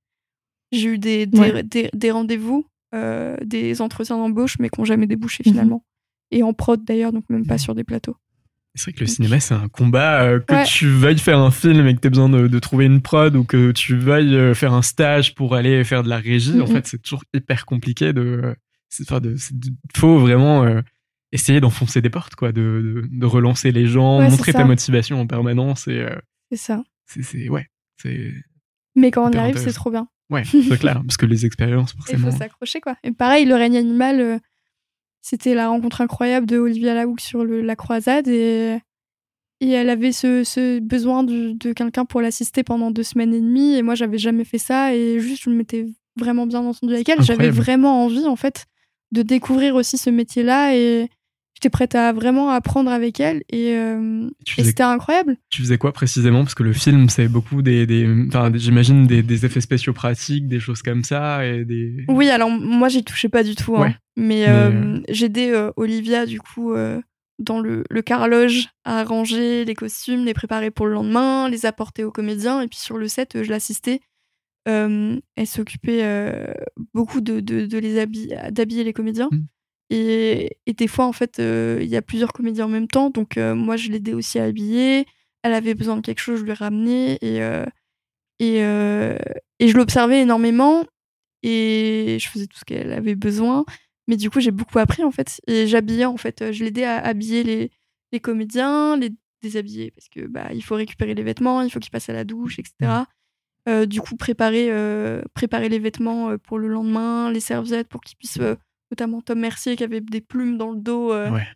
j'ai eu des, des,
Ouais.
des, des rendez-vous, euh, des entretiens d'embauche, mais qui n'ont jamais débouché
Mhm.
finalement. Et en prod d'ailleurs, donc même pas sur des plateaux.
C'est vrai que le cinéma, c'est un combat. euh, que
Ouais.
tu veuilles faire un film et que tu besoin de, de trouver une prod ou que tu veuilles euh, faire un stage pour aller faire de la régie, en fait, c'est toujours hyper compliqué de. de- faut vraiment euh, essayer d'enfoncer des portes, quoi, de, de, de relancer les gens,
Ouais,
montrer ta motivation en permanence. Et euh,
C'est ça.
c'est, ouais,
Mais quand on y arrive, c'est trop bien.
ouais, (laughs) c'est clair, parce que les expériences,
Il
forcément.
faut s'accrocher, quoi. Et pareil, le règne animal, c'était la rencontre incroyable de Olivia Laouk sur le- la croisade et, et elle avait ce, ce besoin de, de quelqu'un pour l'assister pendant deux semaines et demie et moi, j'avais jamais fait ça et juste, je m'étais vraiment bien entendue avec elle. J'avais vraiment envie, en fait, de découvrir aussi ce métier-là et j'étais prête à vraiment apprendre avec elle et, euh, et c'était incroyable.
Tu faisais quoi précisément? Parce que le film, c'est beaucoup des, des j'imagine des, des effets spéciaux pratiques, des choses comme ça et des.
Oui, alors moi, j'y touchais pas du tout. hein. Mais,
Mais,
euh, j'ai aidé euh, Olivia, du coup, euh, dans le, le carrelage, à ranger les costumes, les préparer pour le lendemain, les apporter aux comédiens. Et puis sur le set, euh, je l'assistais. Euh, elle s'occupait euh, beaucoup de, de, de les habiller, d'habiller les comédiens.
Mm.
Et, et des fois, en fait, euh, il y a plusieurs comédiens en même temps. Donc, euh, moi, je l'aidais aussi à habiller. Elle avait besoin de quelque chose, je lui ramenais. Et, euh, et, et je l'observais énormément. Et je faisais tout ce qu'elle avait besoin. Mais du coup, j'ai beaucoup appris, en fait. Et j'habillais, en fait. Je l'aidais à habiller les, les comédiens, les déshabiller. Parce que bah, il faut récupérer les vêtements, il faut qu'ils passent à la douche, etc. Euh, du coup, préparer, préparer les vêtements pour le lendemain, les serviettes pour qu'ils puissent, euh, notamment Tom Mercier qui avait des plumes dans le dos. euh,
Ouais.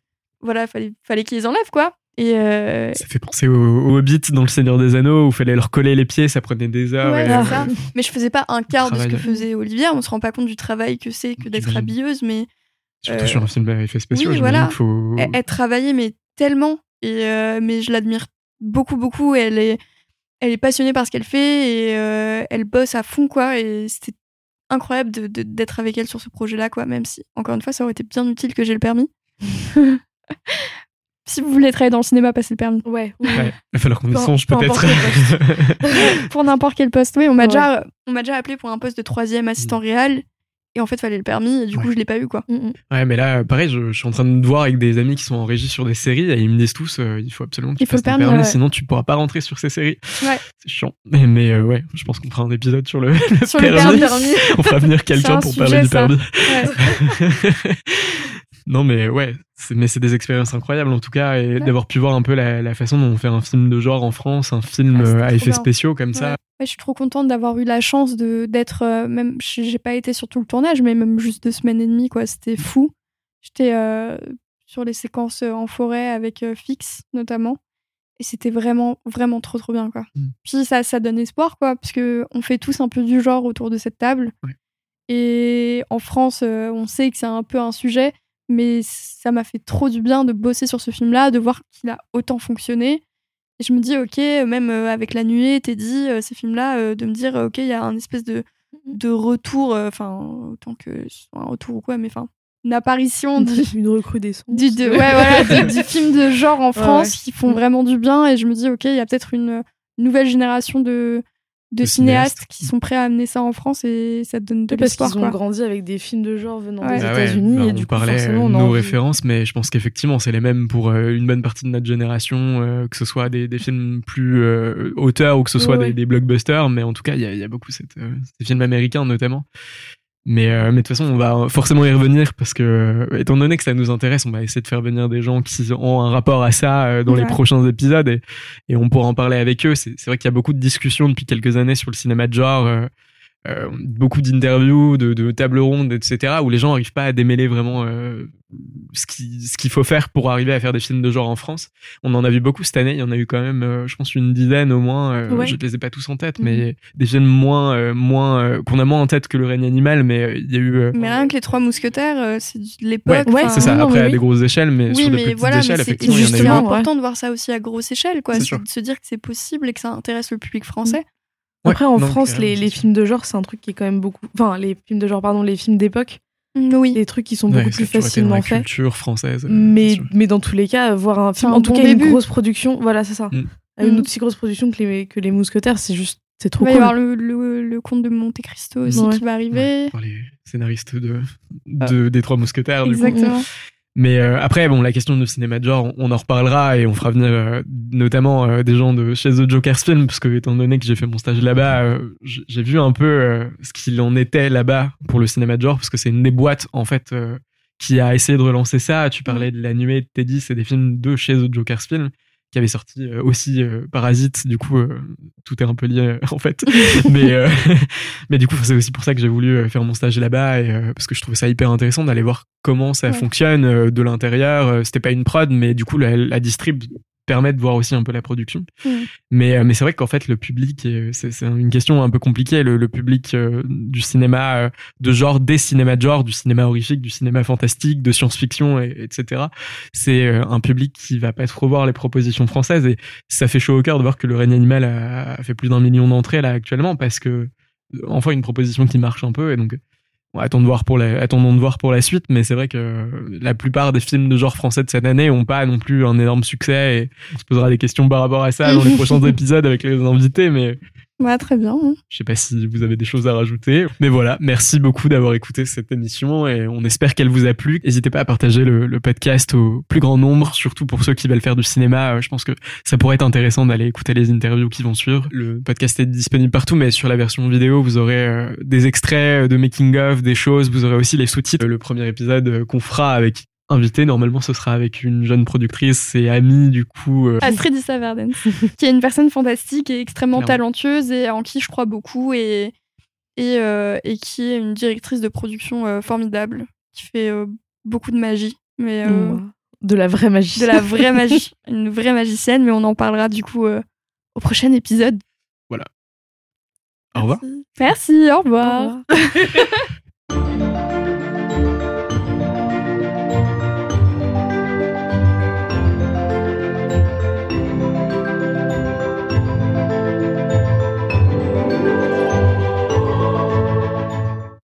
Voilà, fallait, fallait qu'ils les enlèvent, quoi. Et euh,
Ça fait penser aux au Hobbit dans Le Seigneur des Anneaux où il fallait leur coller les pieds, ça prenait des heures.
Ouais,
et,
c'est
euh,
ça. Mais je faisais pas un (laughs) quart de ce que faisait Olivia. On se rend pas compte du travail que c'est que d'être habilleuse, mais
Surtout
Euh,
sur un film à effets spéciaux,
oui, voilà.
faut.
elle, elle travaillait mais tellement. Et euh, mais je l'admire beaucoup, beaucoup. Elle est, elle est passionnée par ce qu'elle fait et elle bosse à fond, quoi. Et c'était incroyable de- de- d'être avec elle sur ce projet-là, quoi. Même si, encore une fois, ça aurait été bien utile que j'ai le permis. (laughs) si vous voulez travailler dans le cinéma, passez le permis.
Ouais.
il va falloir qu'on songe
peu
peut-être. (laughs) (laughs)
pour n'importe quel poste. Oui, on m'a
Ouais.
déjà, on m'a déjà appelé pour un poste de troisième assistant réel. Et en fait, fallait le permis. Et du coup, je l'ai pas eu, quoi.
Mm, mm.
ouais, mais là, pareil, je, je suis en train de voir avec des amis qui sont en régie sur des séries et ils me disent tous euh, il faut absolument que tu fasses ton
permis,
permis,
ouais.
sinon tu pourras pas rentrer sur ces séries.
Ouais. (laughs)
C'est chiant. Mais, mais, euh, ouais, je pense qu'on fera un épisode sur le, (laughs) le
Sur le
permis. On fera venir quelqu'un
un
pour
sujet,
parler du
ça.
permis.
Ouais. (laughs)
non, mais ouais, c'est- mais c'est des expériences incroyables en tout cas, et
Ouais.
d'avoir pu voir un peu la, la façon dont on fait un film de genre en France, un film
Ah,
euh, à effets spéciaux comme ça.
Ouais. Je suis trop contente d'avoir eu la chance de d'être euh, même j'ai pas été sur tout le tournage mais même juste deux semaines et demie quoi c'était fou. J'étais euh, sur les séquences euh, en forêt avec euh, Fix notamment. Et c'était vraiment vraiment trop trop bien quoi.
Mm.
puis ça ça donne espoir quoi parce que on fait tous un peu du genre autour de cette table. Et en France on sait que c'est un peu un sujet mais ça m'a fait trop du bien de bosser sur ce film là de voir qu'il a autant fonctionné et je me dis, ok, même euh, avec La Nuée, Teddy, euh, ces films-là, euh, de me dire, ok, il y a un espèce de, de retour, enfin, autant que un retour ou quoi, mais enfin, une apparition du, (laughs)
Une recrudescence.
du, de- ouais, voilà, du, (laughs) du film de genre en France
ouais.
qui font
Mm.
vraiment du bien. Et je me dis, ok, il y a peut-être une nouvelle génération de, de
De
cinéastes
cinéastes.
qui sont prêts à amener ça en France et ça te donne de
Oui, parce
l'espoir.
qu'ils ont grandi avec des films de genre venant
Ouais.
des
Ah ouais,
États-Unis
on
du coup
parlait
forcément
euh,
on a
nos
envie-
références, mais je pense qu'effectivement c'est les mêmes pour euh, une bonne partie de notre génération, euh, que ce soit des, des films plus euh, auteurs ou que ce soit
Ouais,
des,
ouais.
des blockbusters, mais en tout cas il y a, il y a beaucoup cette, euh, ces films américains notamment. Mais, euh, mais de toute façon, on va forcément y revenir parce que, euh, étant donné que ça nous intéresse, on va essayer de faire venir des gens qui ont un rapport à ça euh, dans les prochains épisodes et, et on pourra en parler avec eux. C'est c'est vrai qu'il y a beaucoup de discussions depuis quelques années sur le cinéma de genre. Euh, beaucoup d'interviews, de, de tables rondes, etc., où les gens n'arrivent pas à démêler vraiment euh, ce qui- ce qu'il faut faire pour arriver à faire des films de genre en France. On en a vu beaucoup cette année, il y en a eu quand même, euh, je pense, une dizaine au moins.
Ouais.
Je ne les ai pas tous en tête,
Mhm.
mais des films moins, moins qu'on a moins en tête que Le règne animal, mais il y a eu.
Mais rien que les trois mousquetaires, c'est de l'époque.
Ouais,
c'est ça,
non,
après à des grosses échelles, mais
Oui,
sur des
mais
petites
voilà,
échelles,
c'est
effectivement, il y en a eu.
justement
eu.
important de voir ça aussi à grosse échelle, quoi.
C'est
C'est de se dire que c'est possible et que ça intéresse le public français.
Après,
Ouais,
en France, les, les films de genre, c'est un truc qui est quand même beaucoup. Enfin, les films de genre, pardon, les films d'époque,
Mm, Oui.
des trucs qui sont beaucoup plus facilement faits.
culture française. euh,
Mais, mais dans tous les cas, voir un film,
un
en tout
bon
cas
début.
une grosse production, voilà, c'est ça.
Mm.
Une
Mm.
aussi grosse production que les, que les Mousquetaires, c'est juste, c'est trop
Il va y
cool.
avoir le, le, le conte de Monte Cristo aussi
Ouais.
qui va arriver.
Par les scénaristes de, de- des Trois Mousquetaires, du coup. Mais euh, après, bon, la question du cinéma de genre, on, en reparlera et on fera venir euh, notamment euh, des gens de chez The Joker's Film, parce que étant donné que j'ai fait mon stage là-bas, euh, j'ai vu un peu euh, ce qu'il en était là-bas pour le cinéma de genre, parce que c'est une des boîtes en fait euh, qui a essayé de relancer ça. Tu parlais de l'animé de Teddy, c'est des films de chez The Joker's Film qui avait sorti euh, aussi euh, Parasite, du coup euh, tout est un peu lié euh, (laughs) en fait. mais (laughs) mais du coup c'est aussi pour ça que j'ai voulu faire mon stage là-bas et parce que je trouvais ça hyper intéressant d'aller voir comment ça
Ouais.
fonctionne de l'intérieur. C'était pas une prod, mais du coup la, la distrib permet de voir aussi un peu la production.
Mm.
Mais euh, mais c'est vrai qu'en fait le public, c'est une question un peu compliquée. Le, le public euh, du cinéma euh, de genre, des cinémas de genre, du cinéma horrifique, du cinéma fantastique, de science-fiction, et- etc. C'est un public qui va pas trop voir les propositions françaises et ça fait chaud au cœur de voir que le règne animal a, a fait plus d'un million d'entrées là actuellement parce que enfin une proposition qui marche un peu et donc bon, attendons de voir pour la, attendons de voir pour la suite mais c'est vrai que la plupart des films de genre français de cette année ont pas non plus un énorme succès et on se posera des questions par rapport à ça dans les (laughs) prochains épisodes avec les invités mais
Ouais, très bien. hein.
je sais pas si vous avez des choses à rajouter. Mais voilà, merci beaucoup d'avoir écouté cette émission et on espère qu'elle vous a plu. N'hésitez pas à partager le, podcast au plus grand nombre, surtout pour ceux qui veulent faire du cinéma. Euh, Je pense que ça pourrait être intéressant d'aller écouter les interviews qui vont suivre. Le podcast est disponible partout, mais sur la version vidéo, vous aurez euh, des extraits de making-of, des choses. Vous aurez aussi les sous-titres. Le premier épisode euh, qu'on fera avec invité, normalement ce sera avec une jeune productrice et amie du coup. euh,
Astrid Issa Verdens, qui est une personne fantastique et extrêmement
Clairement.
talentueuse et en qui je crois beaucoup et, et, euh, et qui est une directrice de production euh, formidable, qui fait euh, beaucoup de magie, mais.
De la vraie magie.
de la (laughs) vraie magie, une vraie magicienne, mais on en parlera du coup euh, au prochain épisode.
Au revoir.
Merci, au revoir.
Au revoir. (laughs)